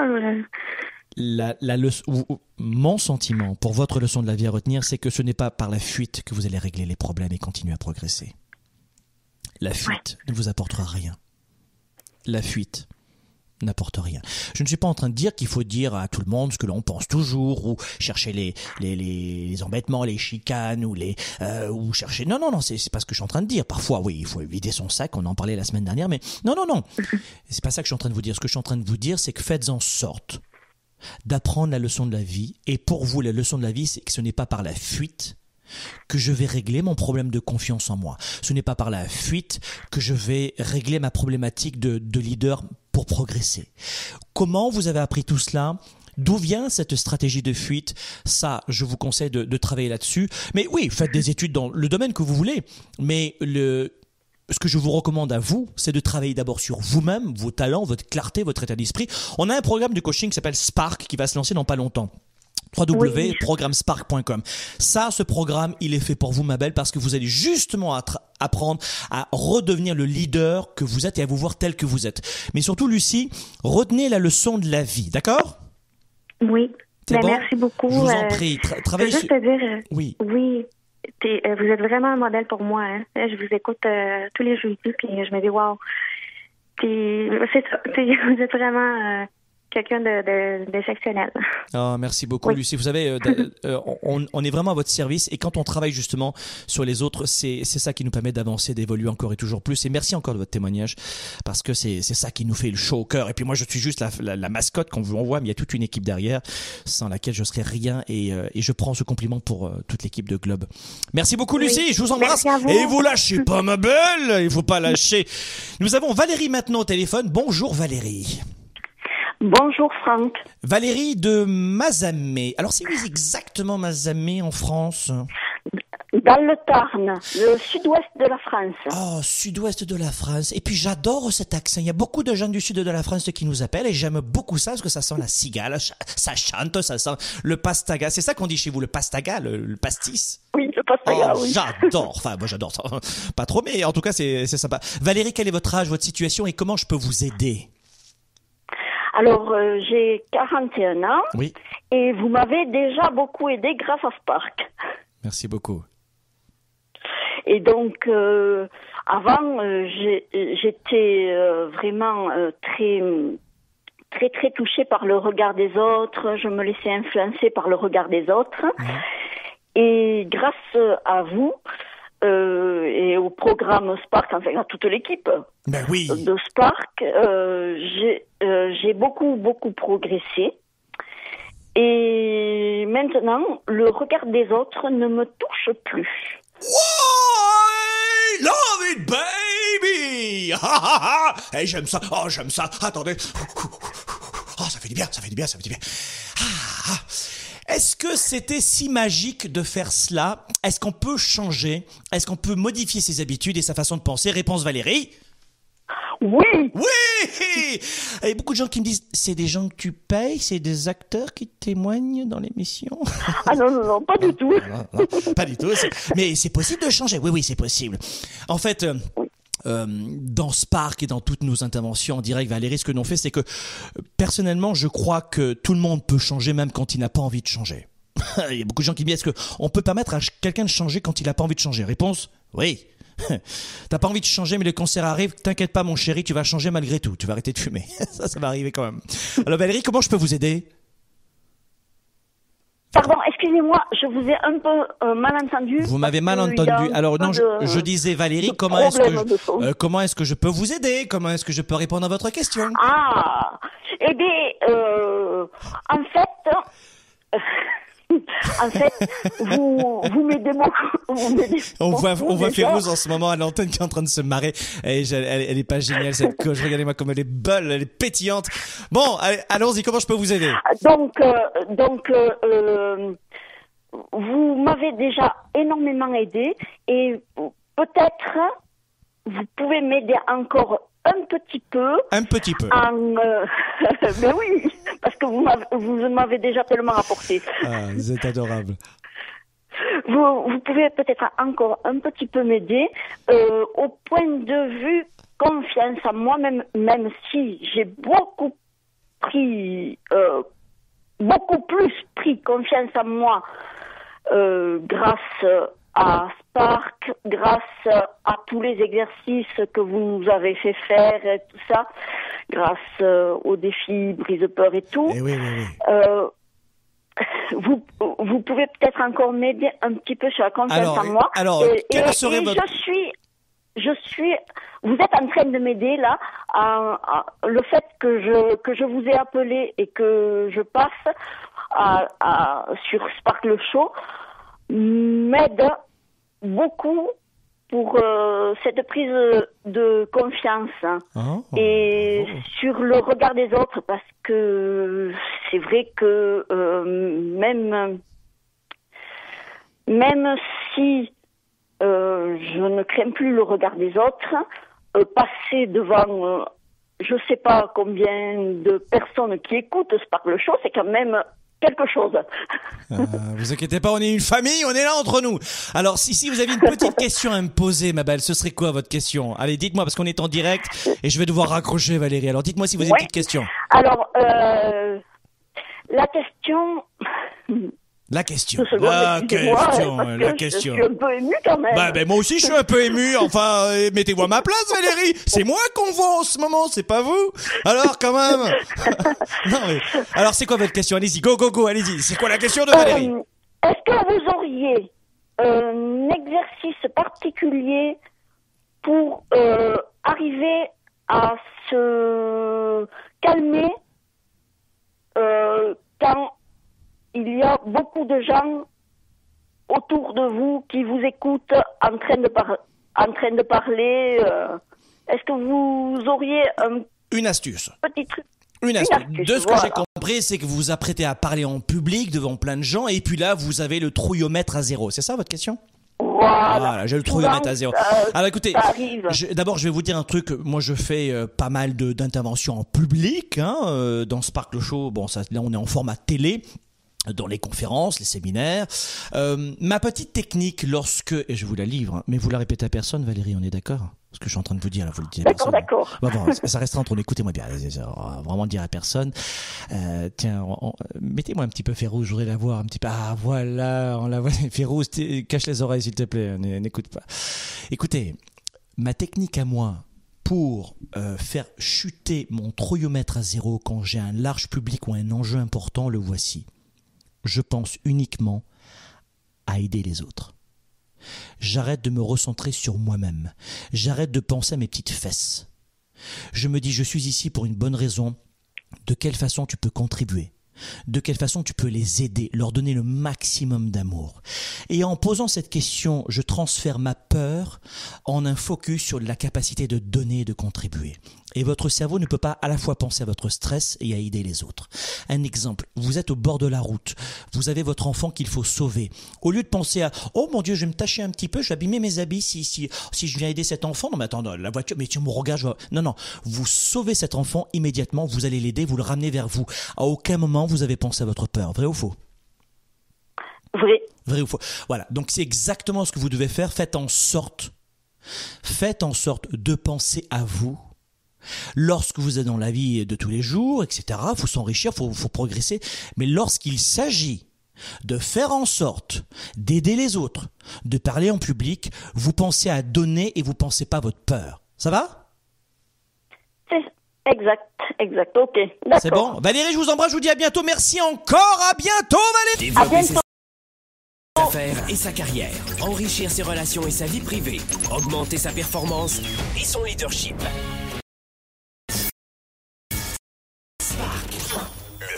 la, la leçon, ou- ou- mon sentiment pour votre leçon de la vie à retenir, c'est que ce n'est pas par la fuite que vous allez régler les problèmes et continuer à progresser. La fuite ne vous apportera rien. La fuite n'apporte rien. Je ne suis pas en train de dire qu'il faut dire à tout le monde ce que l'on pense toujours ou chercher les les, embêtements, les chicanes ou les euh, ou chercher. Non non non, c'est c'est pas ce que je suis en train de dire. Parfois oui, il faut vider son sac. On en parlait la semaine dernière, mais non non non. C'est pas ça que je suis en train de vous dire. Ce que je suis en train de vous dire, c'est que faites en sorte d'apprendre la leçon de la vie. Et pour vous, la leçon de la vie, c'est que ce n'est pas par la fuite que je vais régler mon problème de confiance en moi. Ce n'est pas par la fuite que je vais régler ma problématique de, de leader pour progresser. Comment vous avez appris tout cela? D'où vient cette stratégie de fuite? Ça, je vous conseille de, travailler là-dessus. Mais oui, faites des études dans le domaine que vous voulez. Mais le, ce que je vous recommande à vous, c'est de travailler d'abord sur vous-même, vos talents, votre clarté, votre état d'esprit. On a un programme de coaching qui s'appelle Spark qui va se lancer dans pas longtemps www.programmespark.com. Ça, ce programme, il est fait pour vous, ma belle, parce que vous allez justement apprendre à redevenir le leader que vous êtes et à vous voir tel que vous êtes. Mais surtout, Lucie, retenez la leçon de la vie, d'accord? Oui. Ben, bon? merci beaucoup. Je vous en euh, prie, tra- travaillez juste sur... te dire, euh, Oui, oui, euh, vous êtes vraiment un modèle pour moi. Hein. Je vous écoute euh, tous les jeudis, puis je me dis, waouh, Puis, c'est ça. T'sais, Vous êtes vraiment. euh, quelqu'un de, de, d'exceptionnel. Oh, merci beaucoup, Oui. Lucie. Vous savez, euh, euh, on, on est vraiment à votre service et quand on travaille justement sur les autres, c'est c'est ça qui nous permet d'avancer, d'évoluer encore et toujours plus. Et merci encore de votre témoignage parce que c'est c'est ça qui nous fait le chaud au cœur. Et puis moi, je suis juste la, la, la mascotte qu'on vous envoie, mais il y a toute une équipe derrière sans laquelle je serais rien. Et, euh, et je prends ce compliment pour euh, toute l'équipe de Globe. Merci beaucoup, Oui. Lucie. Je vous embrasse. Merci à vous. Et vous lâchez pas, ma belle. Il faut pas lâcher. Nous avons Valérie maintenant au téléphone. Bonjour, Valérie. Bonjour Franck. Valérie de Mazamet. Alors, c'est où exactement Mazamet en France Dans le Tarn, le sud-ouest de la France. Oh, sud-ouest de la France. Et puis, j'adore cet accent. Il y a beaucoup de gens du sud de la France qui nous appellent et j'aime beaucoup ça parce que ça sent la cigale, ça chante, ça sent le pastaga. C'est ça qu'on dit chez vous, le pastaga, le, le pastis Oui, le pastaga, Oh, oui. j'adore. Enfin, moi, j'adore ça. Pas trop, mais en tout cas, c'est c'est sympa. Valérie, quel est votre âge, votre situation et comment je peux vous aider? Alors, euh, j'ai 41 ans Oui. et vous m'avez déjà beaucoup aidé grâce à Spark. Merci beaucoup. Et donc, euh, avant, euh, j'étais vraiment très, très, très touchée par le regard des autres. Je me laissais influencer par le regard des autres. Et grâce à vous euh, et au programme Spark, enfin à toute l'équipe Ben oui. de Spark, euh, j'ai euh, beaucoup, beaucoup progressé. Et maintenant, le regard des autres ne me touche plus. I love it, baby! Ha, ha, ha. Hey, j'aime ça. Oh, j'aime ça. Attendez. Oh, ça fait du bien, ça fait du bien, ça fait du bien. Ah. Est-ce que c'était si magique de faire cela? Est-ce qu'on peut changer? Est-ce qu'on peut modifier ses habitudes et sa façon de penser? Réponse Valérie. Oui, Oui Il y a beaucoup de gens qui me disent, c'est des gens que tu payes, c'est des acteurs qui témoignent dans l'émission? ah non, non, non, pas du tout. Non, non, pas du tout. Mais c'est possible de changer. Oui, oui, c'est possible. En fait, euh, euh, dans Spark et dans toutes nos interventions en direct, Valérie, ce que l'on fait, c'est que personnellement, je crois que tout le monde peut changer même quand il n'a pas envie de changer. il y a beaucoup de gens qui me disent, est-ce qu'on peut permettre à quelqu'un de changer quand il n'a pas envie de changer Réponse, oui. T'as pas envie de changer, mais le cancer arrive. T'inquiète pas, mon chéri, tu vas changer malgré tout. Tu vas arrêter de fumer. ça, ça va arriver quand même. Alors Valérie, comment je peux vous aider? Pardon, excusez-moi, je vous ai un peu euh, mal entendu. Vous m'avez mal entendu. Alors non, je, disais Valérie, comment est-ce que je, euh, comment est-ce que je peux vous aider? Comment est-ce que je peux répondre à votre question? Ah, eh bien, euh, en fait, en fait, vous, vous m'aidez beaucoup. vous m'aidez On voit, on voit. Férouz en ce moment à l'antenne qui est en train de se marrer. Et je- elle, elle est pas géniale cette coche. Regardez-moi comme elle est belle, elle est pétillante. Bon, allons-y. Comment je peux vous aider? Donc, euh, donc, euh, euh, vous m'avez déjà énormément aidé et peut-être vous pouvez m'aider encore un petit peu Un petit peu. en. euh, mais oui, parce que vous m'avez, vous m'avez déjà tellement apporté. Ah, vous êtes adorable. Vous, vous pouvez peut-être encore un petit peu m'aider euh, au point de vue confiance en moi, même, même si j'ai beaucoup pris, euh, beaucoup plus pris confiance en moi grâce à Spark, grâce à tous les exercices que vous nous avez fait faire et tout ça, grâce euh, aux défis brise peur et tout. Eh oui, oui, oui. Euh, vous, vous pouvez peut-être encore m'aider un petit peu sur la confiance Alors, en moi. alors, et, quel et- serait et votre- je suis, je suis, vous êtes en train de m'aider là. à- à- le fait que je que je vous ai appelé et que je passe à, à- sur Sparkle Show m'aide beaucoup pour euh, cette prise de confiance. Oh, et sur le regard des autres parce que c'est vrai que euh, même même si euh, je ne crains plus le regard des autres, passer devant je sais pas combien de personnes qui écoutent Sparkle Show, c'est quand même quelque chose. Ah, vous inquiétez pas, on est une famille, on est là entre nous. Alors, si, si vous avez une petite question à me poser, ma belle, ce serait quoi votre question? Allez, dites-moi, parce qu'on est en direct et je vais devoir raccrocher, Valérie. Alors, dites-moi si vous avez Ouais. une petite question. Alors, euh, la question, La question. Secondes, La question. que La question. Je suis un peu ému quand même. Bah, ben moi aussi je suis un peu ému. Enfin, euh, mettez-vous à ma place, Valérie. C'est moi qu'on voit en ce moment, c'est pas vous. Alors quand même. non mais. Alors c'est quoi votre question? Allez-y, go go go, allez-y. C'est quoi la question de Valérie? Euh, Est-ce que vous auriez un exercice particulier pour euh, arriver à se calmer euh, quand il y a beaucoup de gens autour de vous qui vous écoutent en train de, par- en train de parler euh, Est-ce que vous auriez un Une astuce. petit truc? Une astuce. astuce, De ce que j'ai compris, c'est que vous vous apprêtez à parler en public devant plein de gens, et puis là, vous avez le trouillomètre à zéro. C'est ça votre question? Voilà, Voilà, j'ai le trouillomètre à zéro. euh, Alors écoutez, ça arrive. je- d'abord je vais vous dire un truc. Moi je fais euh, pas mal d'interventions en public hein, euh, dans Sparkle Show. Bon, ça, là on est en format télé dans les conférences, les séminaires. Euh, ma petite technique lorsque, et je vous la livre, hein, mais vous la répétez à personne Valérie, on est d'accord? Ce que je suis en train de vous dire là, vous le dites à D'accord, personne. d'accord. Bon, bon, ça restera entre nous. Écoutez-moi bien. On va vraiment dire à personne. Euh, tiens, on- on- mettez-moi un petit peu Férouz. Je voudrais la voir un petit peu. Ah, voilà, on la voit. Férouz, cache les oreilles, s'il te plaît. N'écoute pas. Écoutez, ma technique à moi pour euh, faire chuter mon trouillomètre à zéro quand j'ai un large public ou un enjeu important, le voici. Je pense uniquement à aider les autres. J'arrête de me recentrer sur moi-même. J'arrête de penser à mes petites fesses. Je me dis, je suis ici pour une bonne raison. De quelle façon tu peux contribuer? De quelle façon tu peux les aider, leur donner le maximum d'amour? Et en posant cette question, je transfère ma peur en un focus sur la capacité de donner et de contribuer. Et votre cerveau ne peut pas à la fois penser à votre stress et à aider les autres. Un exemple, vous êtes au bord de la route, vous avez votre enfant qu'il faut sauver. Au lieu de penser à oh mon dieu, je vais me tâcher un petit peu, je vais abîmer mes habits si si si je viens aider cet enfant. Non mais attends, non, la voiture, mais tu me regardes, je non non, vous sauvez cet enfant immédiatement, vous allez l'aider, vous le ramenez vers vous. À aucun moment vous avez pensé à votre peur, vrai ou faux? Vrai. Vrai ou faux? Voilà, donc c'est exactement ce que vous devez faire. Faites en sorte, faites en sorte de penser à vous. Lorsque vous êtes dans la vie de tous les jours, etc., faut s'enrichir, faut, faut progresser. Mais lorsqu'il s'agit de faire en sorte d'aider les autres, de parler en public, vous pensez à donner et vous pensez pas à votre peur. Ça va? C'est exact, exact. Ok. C'est bon Valérie, je vous embrasse, je vous dis à bientôt. Merci encore, à bientôt Valérie bientôt. affaires et sa carrière, enrichir ses relations et sa vie privée, augmenter sa performance et son leadership.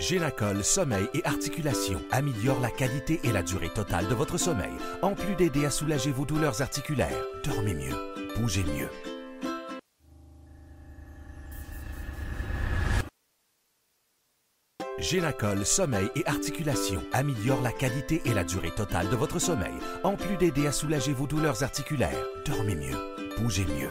Génacol Sommeil et Articulation améliore la qualité et la durée totale de votre sommeil, en plus d'aider à soulager vos douleurs articulaires. Dormez mieux, bougez mieux. Génacol Sommeil et Articulation améliore la qualité et la durée totale de votre sommeil, en plus d'aider à soulager vos douleurs articulaires. Dormez mieux, bougez mieux.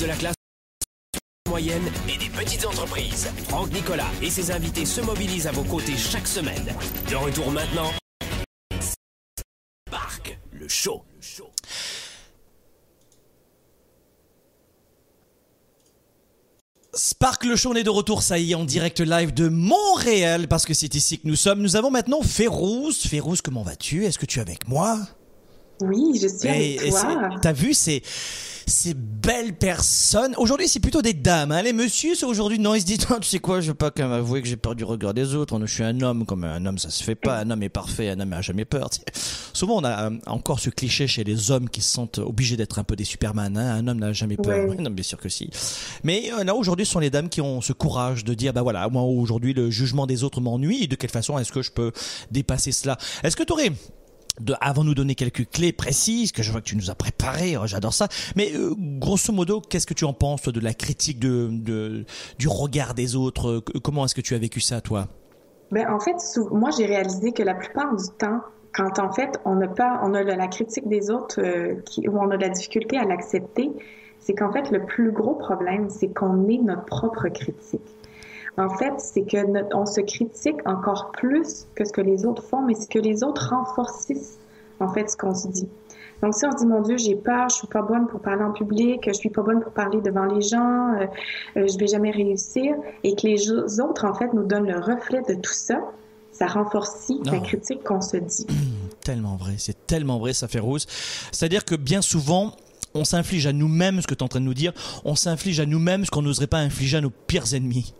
De la classe moyenne et des petites entreprises. Franck Nicolas et ses invités se mobilisent à vos côtés chaque semaine. De retour maintenant. Spark, le show. Spark le show, on est de retour, ça y est, en direct live de Montréal, parce que c'est ici que nous sommes. Nous avons maintenant Férouz. Férouz, comment vas-tu? Est-ce que tu es avec moi? Oui, je suis Et- avec toi. T'as vu, c'est ces belles personnes. Aujourd'hui, c'est plutôt des dames. Hein. Les messieurs, c'est aujourd'hui, non, ils se disent, tu sais quoi, je veux pas quand même avouer que j'ai peur du regard des autres. Je suis un homme, comme un homme, ça se fait pas. Un homme est parfait, un homme a jamais peur. Souvent, on a euh, encore ce cliché chez les hommes qui se sentent obligés d'être un peu des Superman. hein. Un homme n'a jamais peur. Ouais. Non, bien sûr que si. Mais euh, là, aujourd'hui, ce sont les dames qui ont ce courage de dire, bah voilà, moi, aujourd'hui, le jugement des autres m'ennuie. De quelle façon est-ce que je peux dépasser cela? Est-ce que tu aurais de, avant de nous donner quelques clés précises que je vois que tu nous as préparées, oh, j'adore ça. Mais euh, grosso modo, qu'est-ce que tu en penses de la critique de, du regard des autres? Euh, Comment est-ce que tu as vécu ça, toi? Ben, en fait, moi, j'ai réalisé que la plupart du temps, quand en fait, on n'a pas, on a la, la critique des autres, euh, qui, ou on a de la difficulté à l'accepter, c'est qu'en fait, le plus gros problème, c'est qu'on est notre propre critique. En fait, c'est que notre- on se critique encore plus que ce que les autres font, mais c'est que les autres renforcent en fait ce qu'on se dit. Donc si on se dit mon Dieu, j'ai peur, je suis pas bonne pour parler en public, je suis pas bonne pour parler devant les gens, euh, euh, je vais jamais réussir, et que les autres en fait nous donnent le reflet de tout ça, ça renforce la critique qu'on se dit. Tellement vrai, c'est tellement vrai, ça fait rose. C'est-à-dire que bien souvent, on s'inflige à nous-mêmes ce que tu es en train de nous dire, on s'inflige à nous-mêmes ce qu'on n'oserait pas infliger à nos pires ennemis.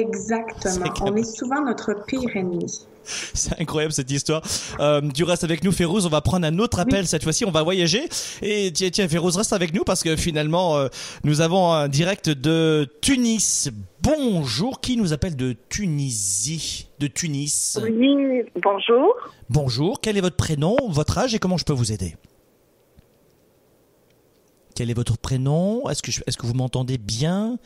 Exactement. On est souvent notre pire ennemi. C'est incroyable cette histoire. Euh, tu restes avec nous, Férouz. On va prendre un autre appel cette fois-ci. On va voyager. Et tiens, tiens, Férouz, reste avec nous parce que finalement, euh, nous avons un direct de Tunis. Bonjour. Qui nous appelle de Tunisie? De Tunis. Oui, bonjour. Bonjour. Quel est votre prénom, votre âge et comment je peux vous aider? Quel est votre prénom? Est-ce que, je- est-ce que vous m'entendez bien?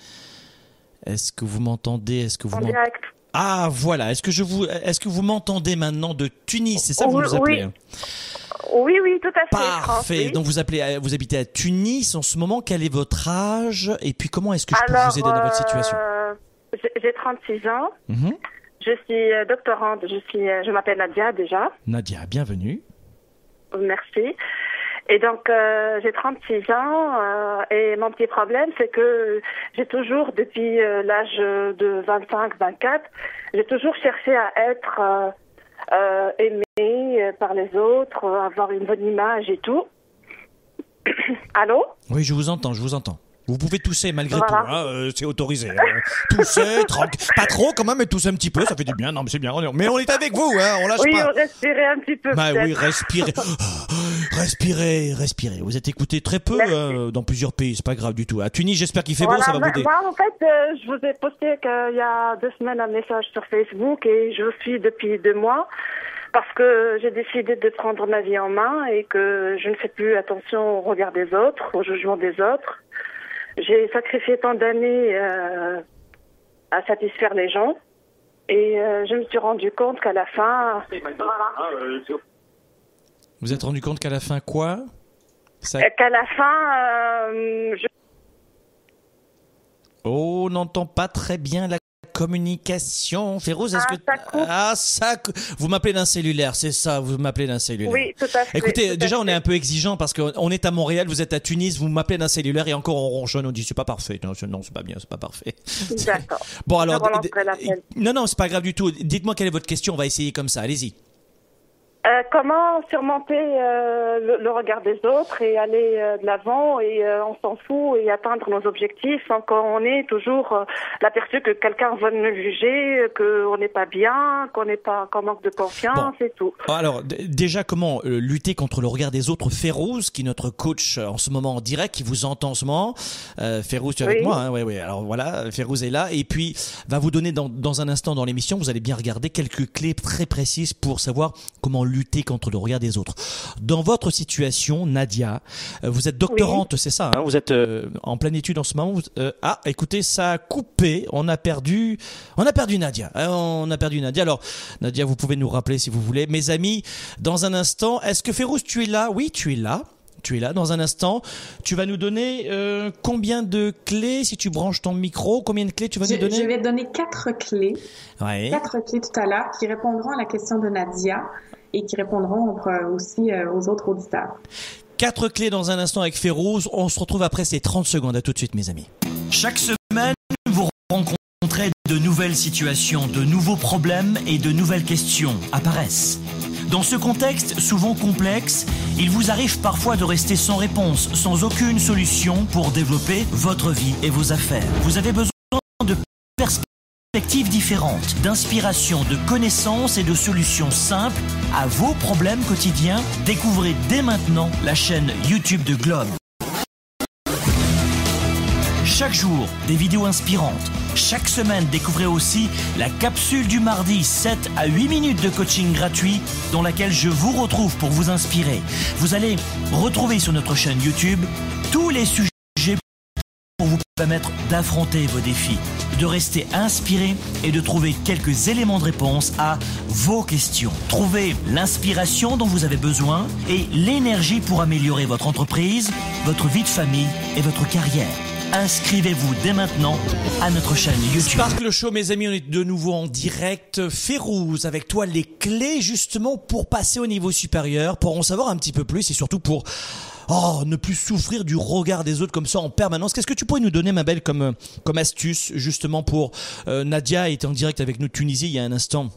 Est-ce que vous m'entendez? Est-ce que vous En direct. Ah voilà. Est-ce que je vous Est-ce que vous m'entendez maintenant de Tunis? C'est ça que vous nous appelez oui. hein Oui, oui, tout à fait. Parfait. Donc vous appelez, à- vous habitez à Tunis en ce moment. Quel est votre âge? Et puis comment est-ce que je peux vous aider dans votre situation? euh, j'ai- J'ai 36 ans. Mhm. Je suis euh, doctorante. Je suis, euh, je m'appelle Nadia déjà. Nadia, bienvenue. Merci. Et donc, euh, j'ai 36 ans euh, et mon petit problème, c'est que j'ai toujours, depuis euh, l'âge de 25-24, j'ai toujours cherché à être aimée par les autres, avoir une bonne image et tout. Allô? Oui, je vous entends, je vous entends. Vous pouvez tousser malgré Voilà. tout, hein, euh, c'est autorisé. hein. Tousser, tranquille. Pas trop quand même, mais tousser un petit peu, ça fait du bien. Non, mais c'est bien. on est- Mais on est avec vous, hein, on lâche Oui, pas. respirer un petit peu. Bah oui, respirez. respirez, respirez. Vous êtes écouté très peu euh, dans plusieurs pays, c'est pas grave du tout. À Tunis, j'espère qu'il fait Voilà, beau, ça va vous moi- aider. Moi, en fait, euh, je vous ai posté qu'il y a deux semaines un message sur Facebook et je vous suis depuis deux mois parce que j'ai décidé de prendre ma vie en main et que je ne fais plus attention au regard des autres, au jugement des autres. J'ai sacrifié tant d'années euh, à satisfaire les gens. Et euh, je me suis rendu compte qu'à la fin, Vous vous êtes rendu compte qu'à la fin, quoi? Ça- qu'à la fin, euh, je Oh, on n'entend pas très bien la communication. Férouz, est-ce Ah, que... ça coupe. Ah, ça... Vous m'appelez d'un cellulaire, c'est ça, vous m'appelez d'un cellulaire. oui, tout à fait. Écoutez, tout déjà, on est un peu exigeant parce qu'on est à Montréal, vous êtes à Tunis, vous m'appelez d'un cellulaire et encore on ronchonne, on dit c'est pas parfait. Non, c'est- non, c'est pas bien, c'est pas parfait. D'accord. Bon, alors. Je. Non, non, c'est pas grave du tout. Dites-moi quelle est votre question, on va essayer comme ça, allez-y. Euh, comment surmonter euh, le, le regard des autres et aller euh, de l'avant et euh, on s'en fout et atteindre nos objectifs sans qu'on ait toujours euh, l'aperçu que quelqu'un va nous juger, qu'on n'est pas bien, qu'on n'est pas, qu'on manque de confiance et tout. Alors déjà, comment euh, lutter contre le regard des autres? Férouz, qui est notre coach en ce moment en direct, qui vous entend en ce moment. Euh, Férouz, tu es avec moi hein? Oui, oui. Alors voilà, Férouz est là et puis va vous donner dans, dans un instant dans l'émission, vous allez bien regarder quelques clés très précises pour savoir comment lutter contre le regard des autres. Dans votre situation, Nadia, euh, vous êtes doctorante, c'est ça hein Vous êtes euh, en pleine étude en ce moment. Vous- euh, ah, écoutez, ça a coupé. On a perdu, on a perdu Nadia. hein, on a perdu Nadia. Alors, Nadia, vous pouvez nous rappeler si vous voulez. Mes amis, dans un instant, est-ce que Férouz, tu es là? Oui, tu es là. Tu es là dans un instant. Tu vas nous donner euh, combien de clés si tu branches ton micro Combien de clés tu vas Je, nous donner? je vais donner quatre clés, Ouais. quatre clés tout à l'heure qui répondront à la question de Nadia et qui répondront aussi euh, aux autres auditeurs. Quatre clés dans un instant avec Férouz. On se retrouve après ces 30 secondes. À tout de suite, mes amis. Chaque semaine, vous rencontrez de nouvelles situations, de nouveaux problèmes et de nouvelles questions apparaissent. Dans ce contexte souvent complexe, il vous arrive parfois de rester sans réponse, sans aucune solution pour développer votre vie et vos affaires. Vous avez besoin perspectives différentes, d'inspiration, de connaissances et de solutions simples à vos problèmes quotidiens. Découvrez dès maintenant la chaîne YouTube de Globe. Chaque jour, des vidéos inspirantes. Chaque semaine, découvrez aussi la capsule du mardi 7 à 8 minutes de coaching gratuit dans laquelle je vous retrouve pour vous inspirer. Vous allez retrouver sur notre chaîne YouTube tous les sujets pour vous permettre d'affronter vos défis, de rester inspiré et de trouver quelques éléments de réponse à vos questions. Trouvez l'inspiration dont vous avez besoin et l'énergie pour améliorer votre entreprise, votre vie de famille et votre carrière. Inscrivez-vous dès maintenant à notre chaîne YouTube. Sparkle Show, mes amis, on est de nouveau en direct. Férouz, avec toi, les clés justement pour passer au niveau supérieur, pour en savoir un petit peu plus et surtout pour oh, ne plus souffrir du regard des autres comme ça en permanence. Qu'est-ce que tu pourrais nous donner, ma belle, comme, comme astuce justement pour euh, Nadia était en direct avec nous de Tunisie il y a un instant.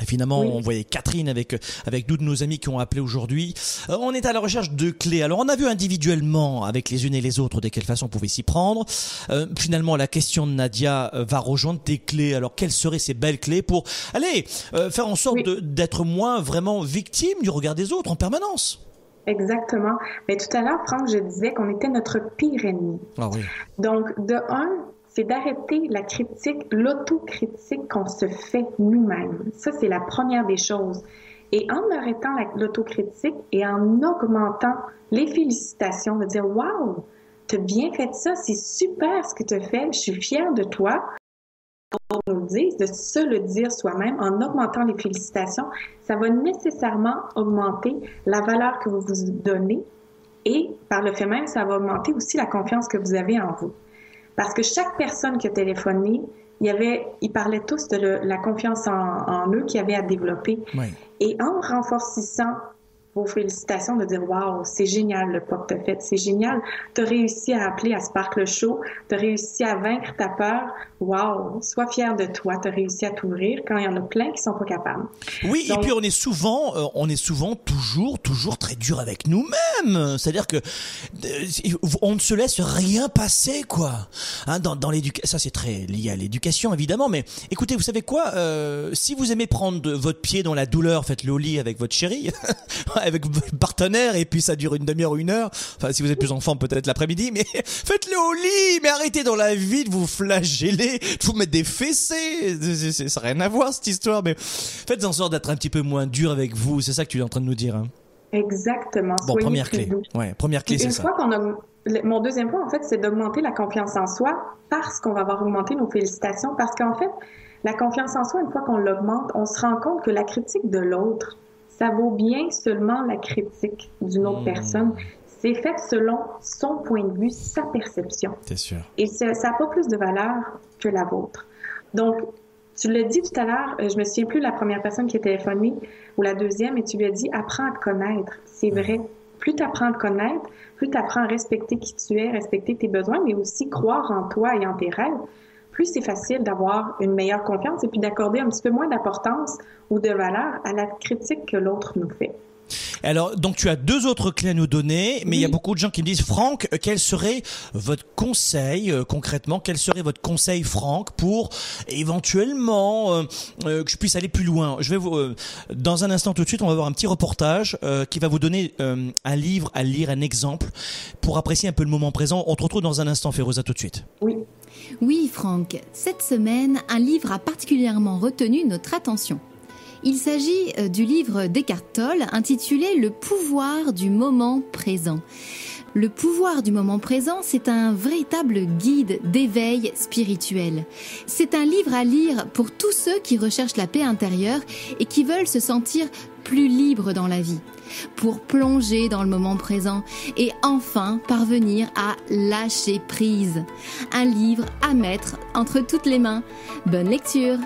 Et finalement, Oui. on voyait Catherine avec avec deux de nos amis qui ont appelé aujourd'hui. Euh, on est à la recherche de clés. Alors, on a vu individuellement avec les unes et les autres de quelle façon on pouvait s'y prendre. Euh, finalement, la question de Nadia euh, va rejoindre tes clés. Alors, quelles seraient ces belles clés pour aller euh, faire en sorte Oui. d'être moins vraiment victime du regard des autres en permanence? Exactement. Mais tout à l'heure, Franck, je disais qu'on était notre pire ennemi. Ah oui. Donc, de un, c'est d'arrêter la critique, l'autocritique qu'on se fait nous-mêmes. Ça, c'est la première des choses. Et en arrêtant la- l'autocritique et en augmentant les félicitations, de dire Waouh, t'as bien fait ça, c'est super ce que tu as fait, je suis fière de toi. On nous dise, de se le dire soi-même en augmentant les félicitations, ça va nécessairement augmenter la valeur que vous vous donnez et par le fait même, ça va augmenter aussi la confiance que vous avez en vous. Parce que chaque personne qui a téléphoné, il y avait, ils parlaient tous de le- la confiance en, en eux qu'ils avaient à développer. Oui. Et en renforçant vos félicitations de dire Waouh, c'est génial le pas que tu fait, c'est génial. Tu as réussi à appeler à Sparkle Show, tu as réussi à vaincre ta peur. Waouh, sois fier de toi, tu as réussi à t'ouvrir quand il y en a plein qui sont pas capables. Oui, Donc- et puis on est souvent, euh, on est souvent toujours, toujours très dur avec nous-mêmes. C'est-à-dire que euh, on ne se laisse rien passer, quoi. Hein, dans dans l'éducation, ça c'est très lié à l'éducation évidemment. Mais écoutez, vous savez quoi euh, Si vous aimez prendre de- votre pied dans la douleur, faites-le au lit avec votre chérie, avec votre partenaire, et puis ça dure une demi-heure, une heure. Enfin, si vous êtes plus enfant, peut-être l'après-midi. Mais faites-le au lit. Mais arrêtez dans la vie de vous flageller, de vous mettre des fessées. Ça n'a rien à voir cette histoire. Mais faites en sorte d'être un petit peu moins dur avec vous. C'est ça que tu es en train de nous dire. Hein. Exactement. Bon, Soyez première clé. doux. Ouais, première clé, c'est ça. fois qu'on a mon deuxième point en fait, c'est d'augmenter la confiance en soi parce qu'on va avoir augmenté nos félicitations parce qu'en fait, la confiance en soi, une fois qu'on l'augmente, on se rend compte que la critique de l'autre, ça vaut bien seulement la critique d'une autre Mmh. personne. C'est fait selon son point de vue, sa perception. C'est sûr. Et ça n'a pas plus de valeur que la vôtre. Donc, tu l'as dit tout à l'heure, euh, je me souviens plus la première personne qui a téléphoné ou la deuxième, et tu lui as dit apprends à te connaître. C'est vrai. Plus tu apprends à te connaître, plus tu apprends à respecter qui tu es, respecter tes besoins, mais aussi croire en toi et en tes rêves, plus c'est facile d'avoir une meilleure confiance et puis d'accorder un petit peu moins d'importance ou de valeur à la critique que l'autre nous fait. Alors, donc tu as deux autres clés à nous donner, mais il y a beaucoup de gens qui me disent, Franck, euh, quel serait votre conseil euh, concrètement? Quel serait votre conseil, Franck, pour éventuellement euh, que je puisse aller plus loin? Je vais vous, dans un instant tout de suite, on va voir un petit reportage qui va vous donner un livre à lire, un exemple, pour apprécier un peu le moment présent. On te retrouve dans un instant, Féroza, tout de suite. Oui. Oui, Franck. Cette semaine, un livre a particulièrement retenu notre attention. Il s'agit euh, du livre d'Eckhart Tolle intitulé Le pouvoir du moment présent. Le pouvoir du moment présent, c'est un véritable guide d'éveil spirituel. C'est un livre à lire pour tous ceux qui recherchent la paix intérieure et qui veulent se sentir plus libres dans la vie, pour plonger dans le moment présent et enfin parvenir à lâcher prise. Un livre à mettre entre toutes les mains. Bonne lecture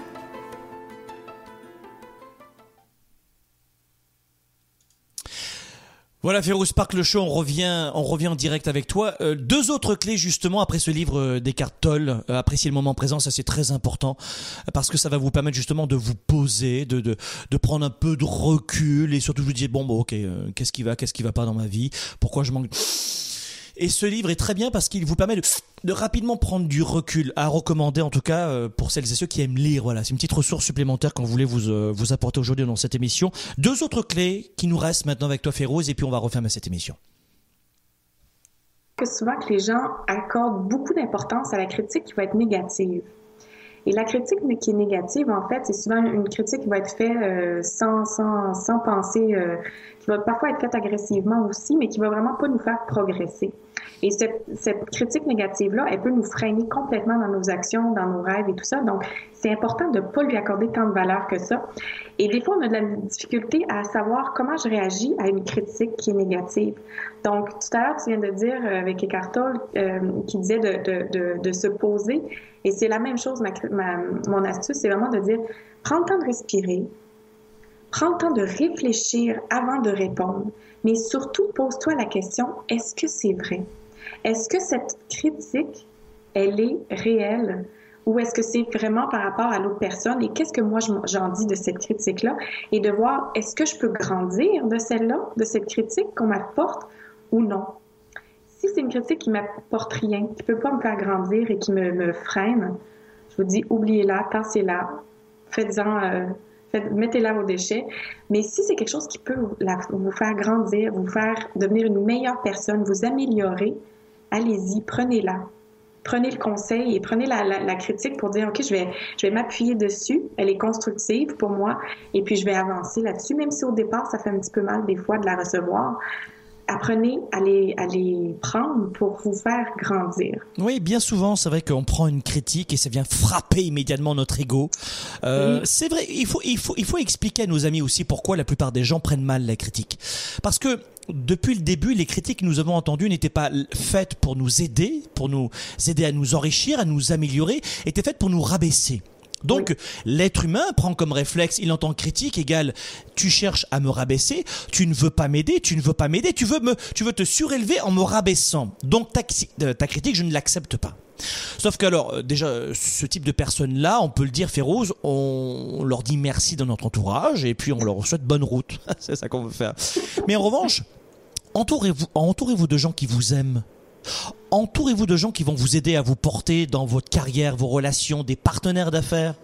Voilà, Férouz Park, le show, on revient, on revient en direct avec toi. Euh, deux autres clés, justement, après ce livre euh, d'Eckhart Tolle, euh, apprécier le moment présent, ça c'est très important, parce que ça va vous permettre justement de vous poser, de, de, de prendre un peu de recul, et surtout vous dire, bon, bon, ok, qu'est-ce qui va, qu'est-ce qui va pas dans ma vie, pourquoi je manque... Et ce livre est très bien parce qu'il vous permet de, rapidement prendre du recul, à recommander en tout cas euh, pour celles et ceux qui aiment lire. Voilà, c'est une petite ressource supplémentaire qu'on voulait vous, euh, vous apporter aujourd'hui dans cette émission. Deux autres clés qui nous restent maintenant avec toi, Féroze, et puis on va refermer cette émission. Que souvent que les gens accordent beaucoup d'importance à la critique qui va être négative. Et la critique qui est négative, en fait, c'est souvent une critique qui va être faite euh, sans, sans, sans penser, qui va parfois être faite agressivement aussi, mais qui va vraiment pas nous faire progresser. Et cette, critique négative-là, elle peut nous freiner complètement dans nos actions, dans nos rêves et tout ça. Donc, c'est important de ne pas lui accorder tant de valeur que ça. Et des fois, on a de la difficulté à savoir comment je réagis à une critique qui est négative. Donc, tout à l'heure, tu viens de dire euh, avec Eckhart euh, qui disait de, se poser. Et c'est la même chose, mon astuce, c'est vraiment de dire, prends le temps de respirer, prends le temps de réfléchir avant de répondre, mais surtout pose-toi la question, est-ce que c'est vrai? Est-ce que cette critique, elle est réelle? Ou est-ce que c'est vraiment par rapport à l'autre personne? Et qu'est-ce que moi j'en dis de cette critique-là? Et de voir est-ce que je peux grandir de celle-là, de cette critique qu'on m'apporte ou non? Si c'est une critique qui m'apporte rien, qui peut pas me faire grandir et qui me, freine, je vous dis oubliez-la, tassez-la, faites-en, euh, mettez-la au déchet. Mais si c'est quelque chose qui peut vous faire grandir, vous faire devenir une meilleure personne, vous améliorer, allez-y, prenez-la. Prenez le conseil et prenez la, critique pour dire, OK, je vais, je vais m'appuyer dessus. Elle est constructive pour moi et puis je vais avancer là-dessus, même si au départ, ça fait un petit peu mal des fois de la recevoir apprenez à les, à les prendre pour vous faire grandir. Oui, bien souvent, c'est vrai qu'on prend une critique et ça vient frapper immédiatement notre ego. Euh, C'est vrai, il faut, il, faut, il faut expliquer à nos amis aussi pourquoi la plupart des gens prennent mal la critique. Parce que depuis le début, les critiques que nous avons entendues n'étaient pas faites pour nous aider, pour nous aider à nous enrichir, à nous améliorer, étaient faites pour nous rabaisser. Donc l'être humain prend comme réflexe, il entend critique égale tu cherches à me rabaisser, tu ne veux pas m'aider, tu ne veux pas m'aider, tu veux me tu veux te surélever en me rabaissant. Donc ta, euh, ta critique, je ne l'accepte pas. Sauf que alors euh, déjà ce type de personnes là, on peut le dire Féroze, on leur dit merci dans notre entourage et puis on leur souhaite bonne route. C'est ça qu'on veut faire. Mais en revanche, entourez-vous entourez-vous de gens qui vous aiment. Entourez-vous de gens qui vont vous aider à vous porter dans votre carrière, vos relations, des partenaires d'affaires.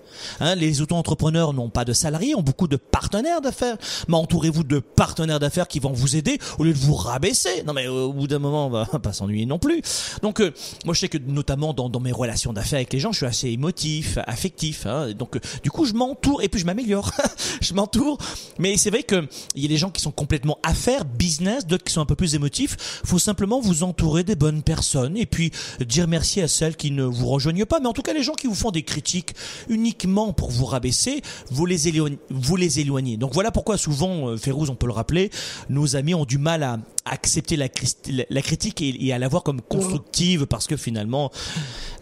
Hein, les auto-entrepreneurs n'ont pas de salariés, ont beaucoup de partenaires d'affaires. Mais entourez-vous de partenaires d'affaires qui vont vous aider au lieu de vous rabaisser. Non mais euh, au bout d'un moment, on va pas s'ennuyer non plus. Donc euh, moi je sais que notamment dans, dans mes relations d'affaires avec les gens, je suis assez émotif, affectif. Hein, donc euh, du coup je m'entoure et puis je m'améliore. je m'entoure. Mais c'est vrai que il y a des gens qui sont complètement affaires, business, d'autres qui sont un peu plus émotifs. Faut simplement vous entourer des bonnes personnes et puis dire merci à celles qui ne vous rejoignent pas. Mais en tout cas les gens qui vous font des critiques uniques pour vous rabaisser, vous les éloignez. Vous les éloignez. Donc voilà pourquoi souvent, euh, Férouz, on peut le rappeler, nos amis ont du mal à accepter la, la critique et, à la voir comme constructive parce que finalement,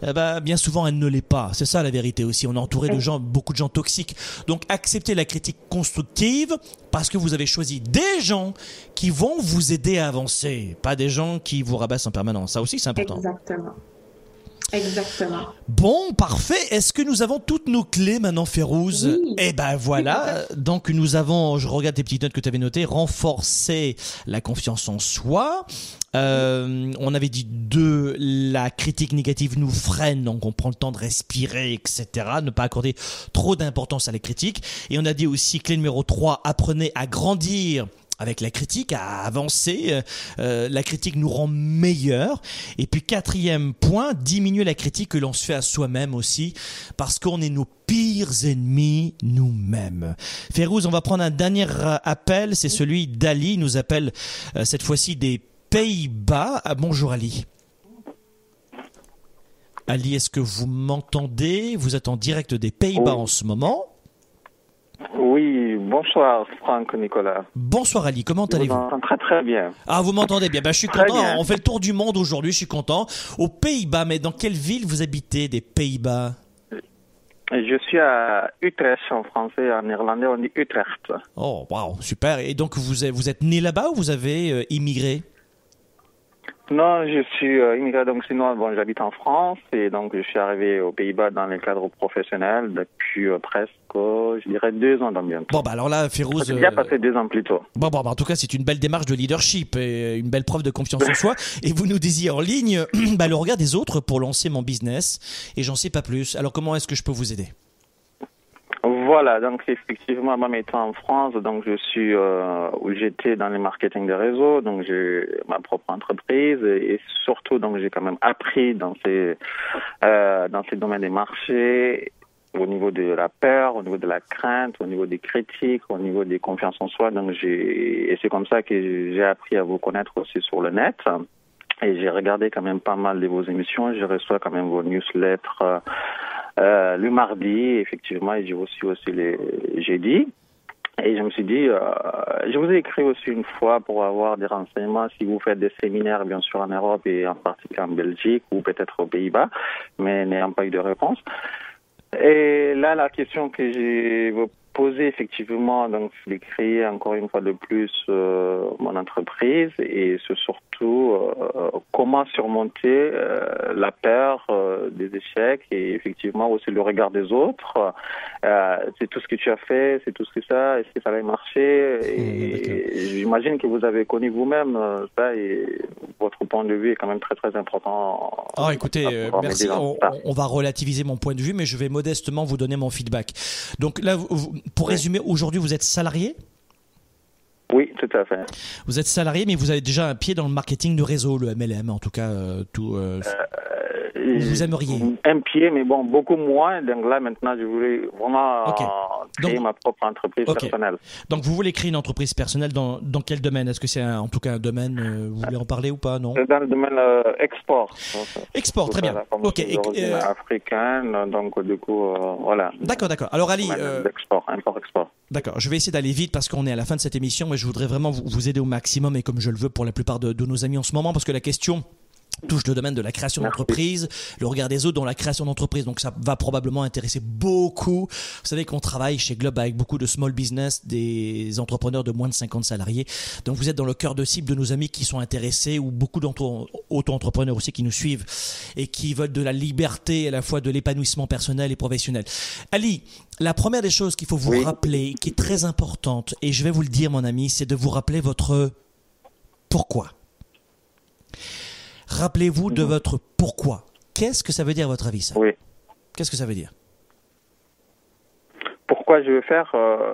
ben, bien souvent, elle ne l'est pas. C'est ça la vérité aussi. On est entouré de gens, beaucoup de gens toxiques. Donc acceptez la critique constructive parce que vous avez choisi des gens qui vont vous aider à avancer, pas des gens qui vous rabaissent en permanence. Ça aussi, c'est important. Exactement. Exactement. Bon, parfait. Est-ce que nous avons toutes nos clés maintenant, Férouz Oui. Eh ben voilà. Donc nous avons, je regarde tes petites notes que tu avais notées, renforcer la confiance en soi. Euh, on avait dit deux, la critique négative nous freine, donc on prend le temps de respirer, etc. Ne pas accorder trop d'importance à la critique. Et on a dit aussi, clé numéro 3, apprenez à grandir avec la critique, à avancer. Euh, euh, la critique nous rend meilleurs. Et puis quatrième point, diminuer la critique que l'on se fait à soi-même aussi, parce qu'on est nos pires ennemis nous-mêmes. Férouz, on va prendre un dernier euh, appel, c'est celui d'Ali, il nous appelle euh, cette fois-ci des Pays-Bas. Ah, bonjour Ali. Ali, est-ce que vous m'entendez? Vous êtes en direct des Pays-Bas en ce moment. Oui, bonsoir Franck Nicolas. Bonsoir Ali, comment allez-vous très très bien. Ah, vous m'entendez bien. Ben, je suis Très content. bien. On fait le tour du monde aujourd'hui. Je suis content. Aux Pays-Bas, mais dans quelle ville vous habitez des Pays-Bas? Je suis à Utrecht en français, en néerlandais on dit Utrecht. Oh, waouh, super. Et donc, vous êtes, vous êtes né là-bas ou vous avez euh, immigré? Non, je suis euh, immigré donc sinon bon j'habite en France et donc je suis arrivé aux Pays-Bas dans le cadre professionnel depuis euh, presque je dirais deux ans bientôt. Bon, bah alors là, Férouz. J'ai bien euh, passé deux ans plus tôt. Bon, bon, bah, en tout cas, c'est une belle démarche de leadership et une belle preuve de confiance en soi. Et vous nous disiez en ligne, bah, le regard des autres pour lancer mon business. Et j'en sais pas plus. Alors, comment est-ce que je peux vous aider? Voilà, donc effectivement, moi étant en France, donc je suis euh, où j'étais dans le marketing de réseau, donc j'ai ma propre entreprise et, et surtout donc j'ai quand même appris dans ces euh, dans ces domaines des marchés au niveau de la peur, au niveau de la crainte, au niveau des critiques, au niveau des confiances en soi. Donc j'ai et c'est comme ça que j'ai appris à vous connaître aussi sur le net. Et j'ai regardé quand même pas mal de vos émissions. Je reçois quand même vos newsletters euh, euh, le mardi, effectivement, et j'ai reçu aussi les jeudis. Et je me suis dit, euh, je vous ai écrit aussi une fois pour avoir des renseignements si vous faites des séminaires, bien sûr, en Europe et en particulier en Belgique ou peut-être aux Pays-Bas, mais n'ayant pas eu de réponse. Et là, la question que j'ai posée, effectivement, donc, c'est de créer encore une fois de plus euh, mon entreprise et c'est surtout euh, comment surmonter euh, la peur des échecs et effectivement aussi le regard des autres. C'est tout ce que tu as fait, c'est tout ce que ça, est-ce que ça va marcher Et j'imagine que vous avez connu vous-même ça et votre point de vue est quand même très très important. Ah, écoutez, merci. On, va relativiser mon point de vue, mais je vais modestement vous donner mon feedback. Donc là, vous- pour résumer, aujourd'hui, vous êtes salarié Oui, tout à fait. Vous êtes salarié, mais vous avez déjà un pied dans le marketing de réseau, le MLM, en tout cas, euh, tout. euh, Euh, vous aimeriez Un pied, mais bon, beaucoup moins. Donc là, maintenant, je voulais vraiment euh, créer Donc- ma propre entreprise personnelle. Donc vous voulez créer une entreprise personnelle dans, dans quel domaine? Est-ce que c'est en tout cas un domaine euh, Vous voulez en parler ou pas? Non? Dans le domaine euh, export. Export, très bien. Ok, euh, africaine, donc du coup, voilà. D'accord, d'accord. Alors Ali, Domaine euh, d'export, import-export. D'accord, je vais essayer d'aller vite parce qu'on est à la fin de cette émission, mais je voudrais vraiment vous, vous aider au maximum et comme je le veux pour la plupart de, de nos amis en ce moment, parce que la question touche le domaine de la création d'entreprise, le regard des autres dans la création d'entreprise, donc ça va probablement intéresser beaucoup. Vous savez qu'on travaille chez Globe avec beaucoup de small business, des entrepreneurs de moins de 50 salariés, donc vous êtes dans le cœur de cible de nos amis qui sont intéressés ou beaucoup d'auto-entrepreneurs aussi qui nous suivent et qui veulent de la liberté à la fois de l'épanouissement personnel et professionnel. Ali, la première des choses qu'il faut vous rappeler, qui est très importante, et je vais vous le dire mon ami, c'est de vous rappeler votre pourquoi. Rappelez-vous de votre pourquoi. Qu'est-ce que ça veut dire à votre avis ça? Oui. Qu'est-ce que ça veut dire? Pourquoi je veux faire euh,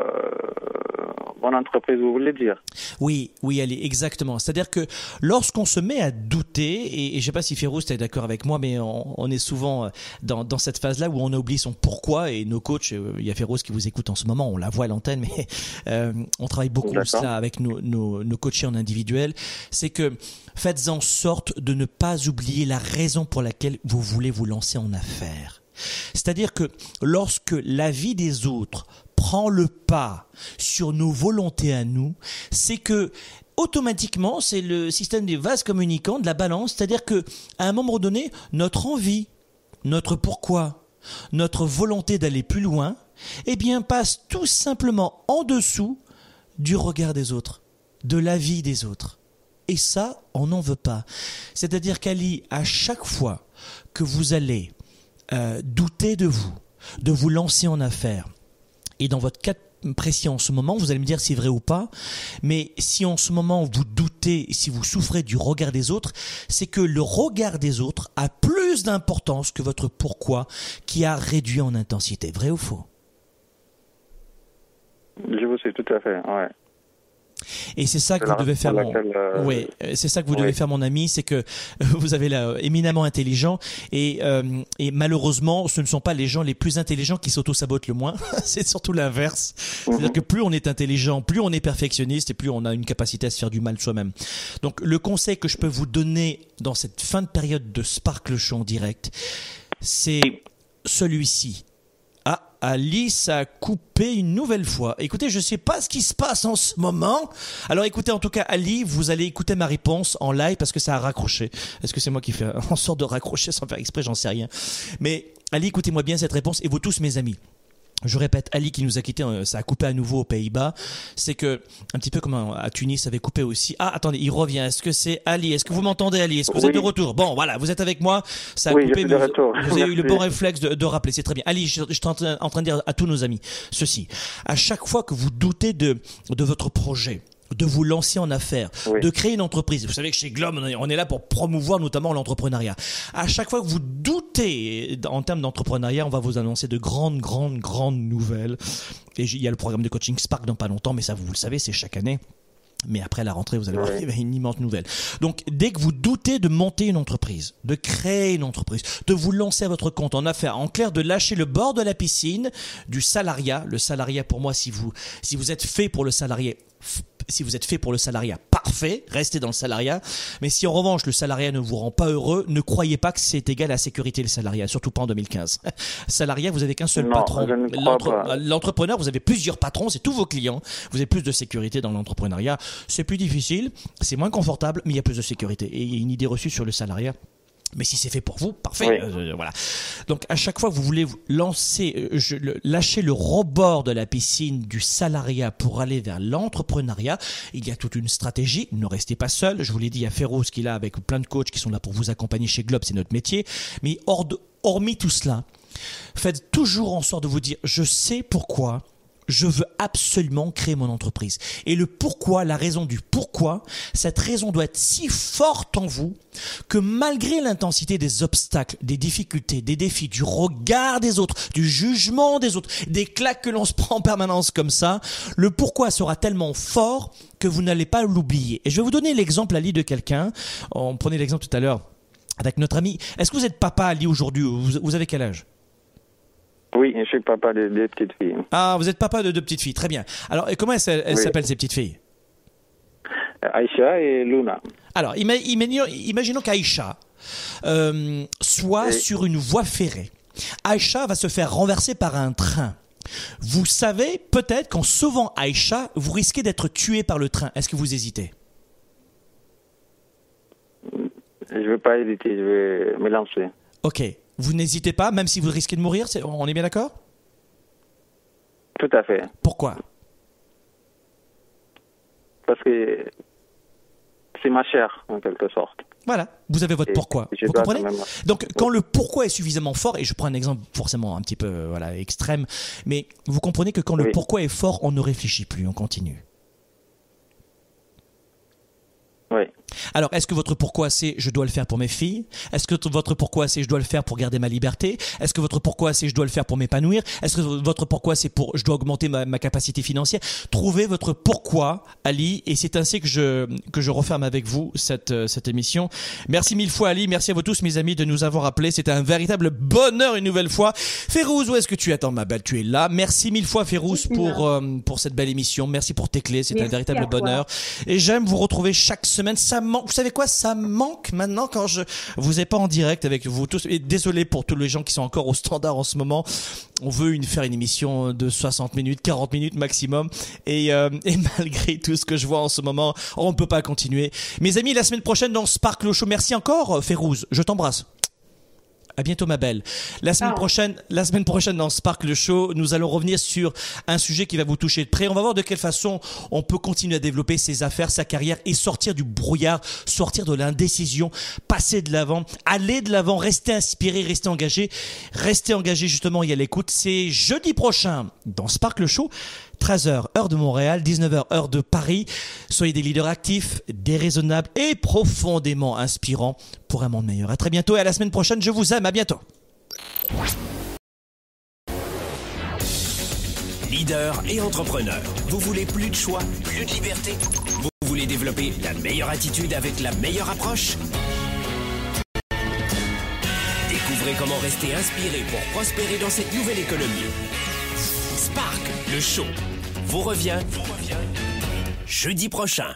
mon entreprise, vous voulez dire? Oui, oui, Ali, exactement. C'est-à-dire que lorsqu'on se met à douter, et, et je sais pas si Férouz est d'accord avec moi, mais on, on est souvent euh, dans, dans cette phase-là où on oublie son pourquoi, et nos coachs, euh, il y a Férouz qui vous écoute en ce moment, on la voit à l'antenne, mais euh, on travaille beaucoup cela avec nos, nos, nos coachés en individuel, c'est que faites en sorte de ne pas oublier la raison pour laquelle vous voulez vous lancer en affaires. C'est-à-dire que lorsque la vie des autres prend le pas sur nos volontés à nous, c'est que automatiquement, c'est le système des vases communicants de la balance, c'est-à-dire que à un moment donné, notre envie, notre pourquoi, notre volonté d'aller plus loin, eh bien passe tout simplement en dessous du regard des autres, de la vie des autres. Et ça, on n'en veut pas. C'est-à-dire qu'Ali, à chaque fois que vous allez euh, douter de vous, de vous lancer en affaires, et dans votre cas précis en ce moment, vous allez me dire si c'est vrai ou pas, mais si en ce moment vous doutez, si vous souffrez du regard des autres, c'est que le regard des autres a plus d'importance que votre pourquoi qui a réduit en intensité. Vrai ou faux? Je vous sais tout à fait, ouais. Et c'est ça que vous devez faire, mon... euh, oui, c'est ça que vous oui. devez faire, mon ami, c'est que vous avez là éminemment intelligent et, euh, et malheureusement, ce ne sont pas les gens les plus intelligents qui s'auto-sabotent le moins. c'est surtout l'inverse. C'est-à-dire que plus on est intelligent, plus on est perfectionniste et plus on a une capacité à se faire du mal soi-même. Donc, le conseil que je peux vous donner dans cette fin de période de Sparkle Show en direct, c'est celui-ci. Alice a coupé une nouvelle fois. Écoutez, je sais pas ce qui se passe en ce moment. Alors écoutez, en tout cas, Ali, vous allez écouter ma réponse en live parce que ça a raccroché. Est-ce que c'est moi qui fais en sorte de raccrocher sans faire exprès? J'en sais rien. Mais Ali, écoutez-moi bien cette réponse et vous tous, mes amis je répète, Ali qui nous a quitté, euh, ça a coupé à nouveau aux Pays-Bas. C'est que, un petit peu comme à Tunis, ça avait coupé aussi. Ah, attendez, il revient. Est-ce que c'est Ali? Est-ce que vous m'entendez, Ali? Est-ce que vous Oui. êtes de retour? Bon, voilà, vous êtes avec moi. Ça a Oui, je coupé, suis mais de vous- retour. vous, avez eu le bon réflexe de, de rappeler. C'est très bien. Ali, je, je suis en train, en train de dire à tous nos amis ceci. À chaque fois que vous doutez de, de votre projet, de vous lancer en affaires, Oui. de créer une entreprise. Vous savez que chez Globe, on est- là pour promouvoir notamment l'entrepreneuriat. À chaque fois que vous doutez en termes d'entrepreneuriat, on va vous annoncer de grandes, grandes, grandes nouvelles. Et il y a le programme de coaching Spark dans pas longtemps, mais ça, vous le savez, c'est chaque année. Mais après la rentrée, vous allez voir, une immense nouvelle. Donc, dès que vous doutez de monter une entreprise, de créer une entreprise, de vous lancer à votre compte en affaires, en clair, de lâcher le bord de la piscine du salariat. Le salariat, pour moi, si vous, si vous êtes fait pour le salarié, si vous êtes fait pour le salariat, parfait, restez dans le salariat. Mais si en revanche le salariat ne vous rend pas heureux, ne croyez pas que c'est égal à la sécurité le salariat, surtout pas en 2015. salariat, vous avez qu'un seul Non, patron. pas. L'entrepreneur, vous avez plusieurs patrons, c'est tous vos clients. Vous avez plus de sécurité dans l'entrepreneuriat. C'est plus difficile, c'est moins confortable, mais il y a plus de sécurité. Et il y a une idée reçue sur le salariat. Mais si c'est fait pour vous, parfait. Oui. Euh, voilà. Donc à chaque fois que vous voulez lancer, euh, je, le- lâcher le rebord de la piscine du salariat pour aller vers l'entrepreneuriat, il y a toute une stratégie. Ne restez pas seul. Je vous l'ai dit, il y a Féroce qui est là avec plein de coachs qui sont là pour vous accompagner chez Globe, c'est notre métier. Mais hors de- hormis tout cela, faites toujours en sorte de vous dire, je sais pourquoi je veux absolument créer mon entreprise. Et le pourquoi, la raison du pourquoi, cette raison doit être si forte en vous que malgré l'intensité des obstacles, des difficultés, des défis, du regard des autres, du jugement des autres, des claques que l'on se prend en permanence comme ça, le pourquoi sera tellement fort que vous n'allez pas l'oublier. Et je vais vous donner l'exemple, Ali, de quelqu'un. On prenait l'exemple tout à l'heure avec notre ami. Est-ce que vous êtes papa, Ali, aujourd'hui? Vous, vous avez quel âge? Oui, je suis papa de deux petites filles. Ah, vous êtes papa de deux petites filles, très bien. Alors, et comment elles, Oui. s'appellent ces petites filles Aïcha et Luna. Alors, imaginons qu'Aïcha euh, soit Oui. sur une voie ferrée. Aïcha va se faire renverser par un train. Vous savez peut-être qu'en sauvant Aïcha, vous risquez d'être tué par le train. Est-ce que vous hésitez? Je ne vais pas hésiter, je vais me lancer. Ok. Vous n'hésitez pas, même si vous risquez de mourir, on est bien d'accord? Tout à fait. Pourquoi? Parce que c'est ma chair, en quelque sorte. Voilà, vous avez votre Et pourquoi. Vous comprenez? quand même- Donc, quand le pourquoi est suffisamment fort, et je prends un exemple forcément un petit peu voilà extrême, mais vous comprenez que quand le pourquoi est fort, on ne réfléchit plus, on continue. Oui. Alors, est-ce que votre pourquoi c'est je dois le faire pour mes filles? Est-ce que votre pourquoi c'est je dois le faire pour garder ma liberté? Est-ce que votre pourquoi c'est je dois le faire pour m'épanouir? Est-ce que votre pourquoi c'est pour je dois augmenter ma, ma capacité financière? Trouvez votre pourquoi, Ali, et c'est ainsi que je que je referme avec vous cette euh, cette émission. Merci mille fois, Ali. Merci à vous tous, mes amis, de nous avoir appelés. C'était un véritable bonheur une nouvelle fois. Férouz, où est-ce que tu Attends, ma belle, tu es là. Merci mille fois, Férouz, pour euh, pour cette belle émission. Merci pour tes clés. C'est un véritable bonheur. Et j'aime vous retrouver chaque semaine. Ça Vous savez quoi Ça manque maintenant quand je vous ai pas en direct avec vous tous. Et désolé pour tous les gens qui sont encore au standard en ce moment. On veut une, faire une émission de 60 minutes, 40 minutes maximum. Et, euh, malgré tout ce que je vois en ce moment, on ne peut pas continuer. Mes amis, la semaine prochaine dans Sparkle Show. Merci encore, Férouz. Je t'embrasse. À bientôt, ma belle. La semaine prochaine, la semaine prochaine dans Spark le Show, nous allons revenir sur un sujet qui va vous toucher de près. On va voir de quelle façon on peut continuer à développer ses affaires, sa carrière et sortir du brouillard, sortir de l'indécision, passer de l'avant, aller de l'avant, rester inspiré, rester engagé, rester engagé justement et à l'écoute. C'est jeudi prochain dans Spark le Show. 13h heure de Montréal, 19h heure de Paris. Soyez des leaders actifs, déraisonnables et profondément inspirants pour un monde meilleur. À très bientôt et à la semaine prochaine. Je vous aime. À bientôt. Leader et entrepreneur. Vous voulez plus de choix, plus de liberté? Vous voulez développer la meilleure attitude avec la meilleure approche? Découvrez comment rester inspiré pour prospérer dans cette nouvelle économie. Spark, le show, vous revient, jeudi prochain.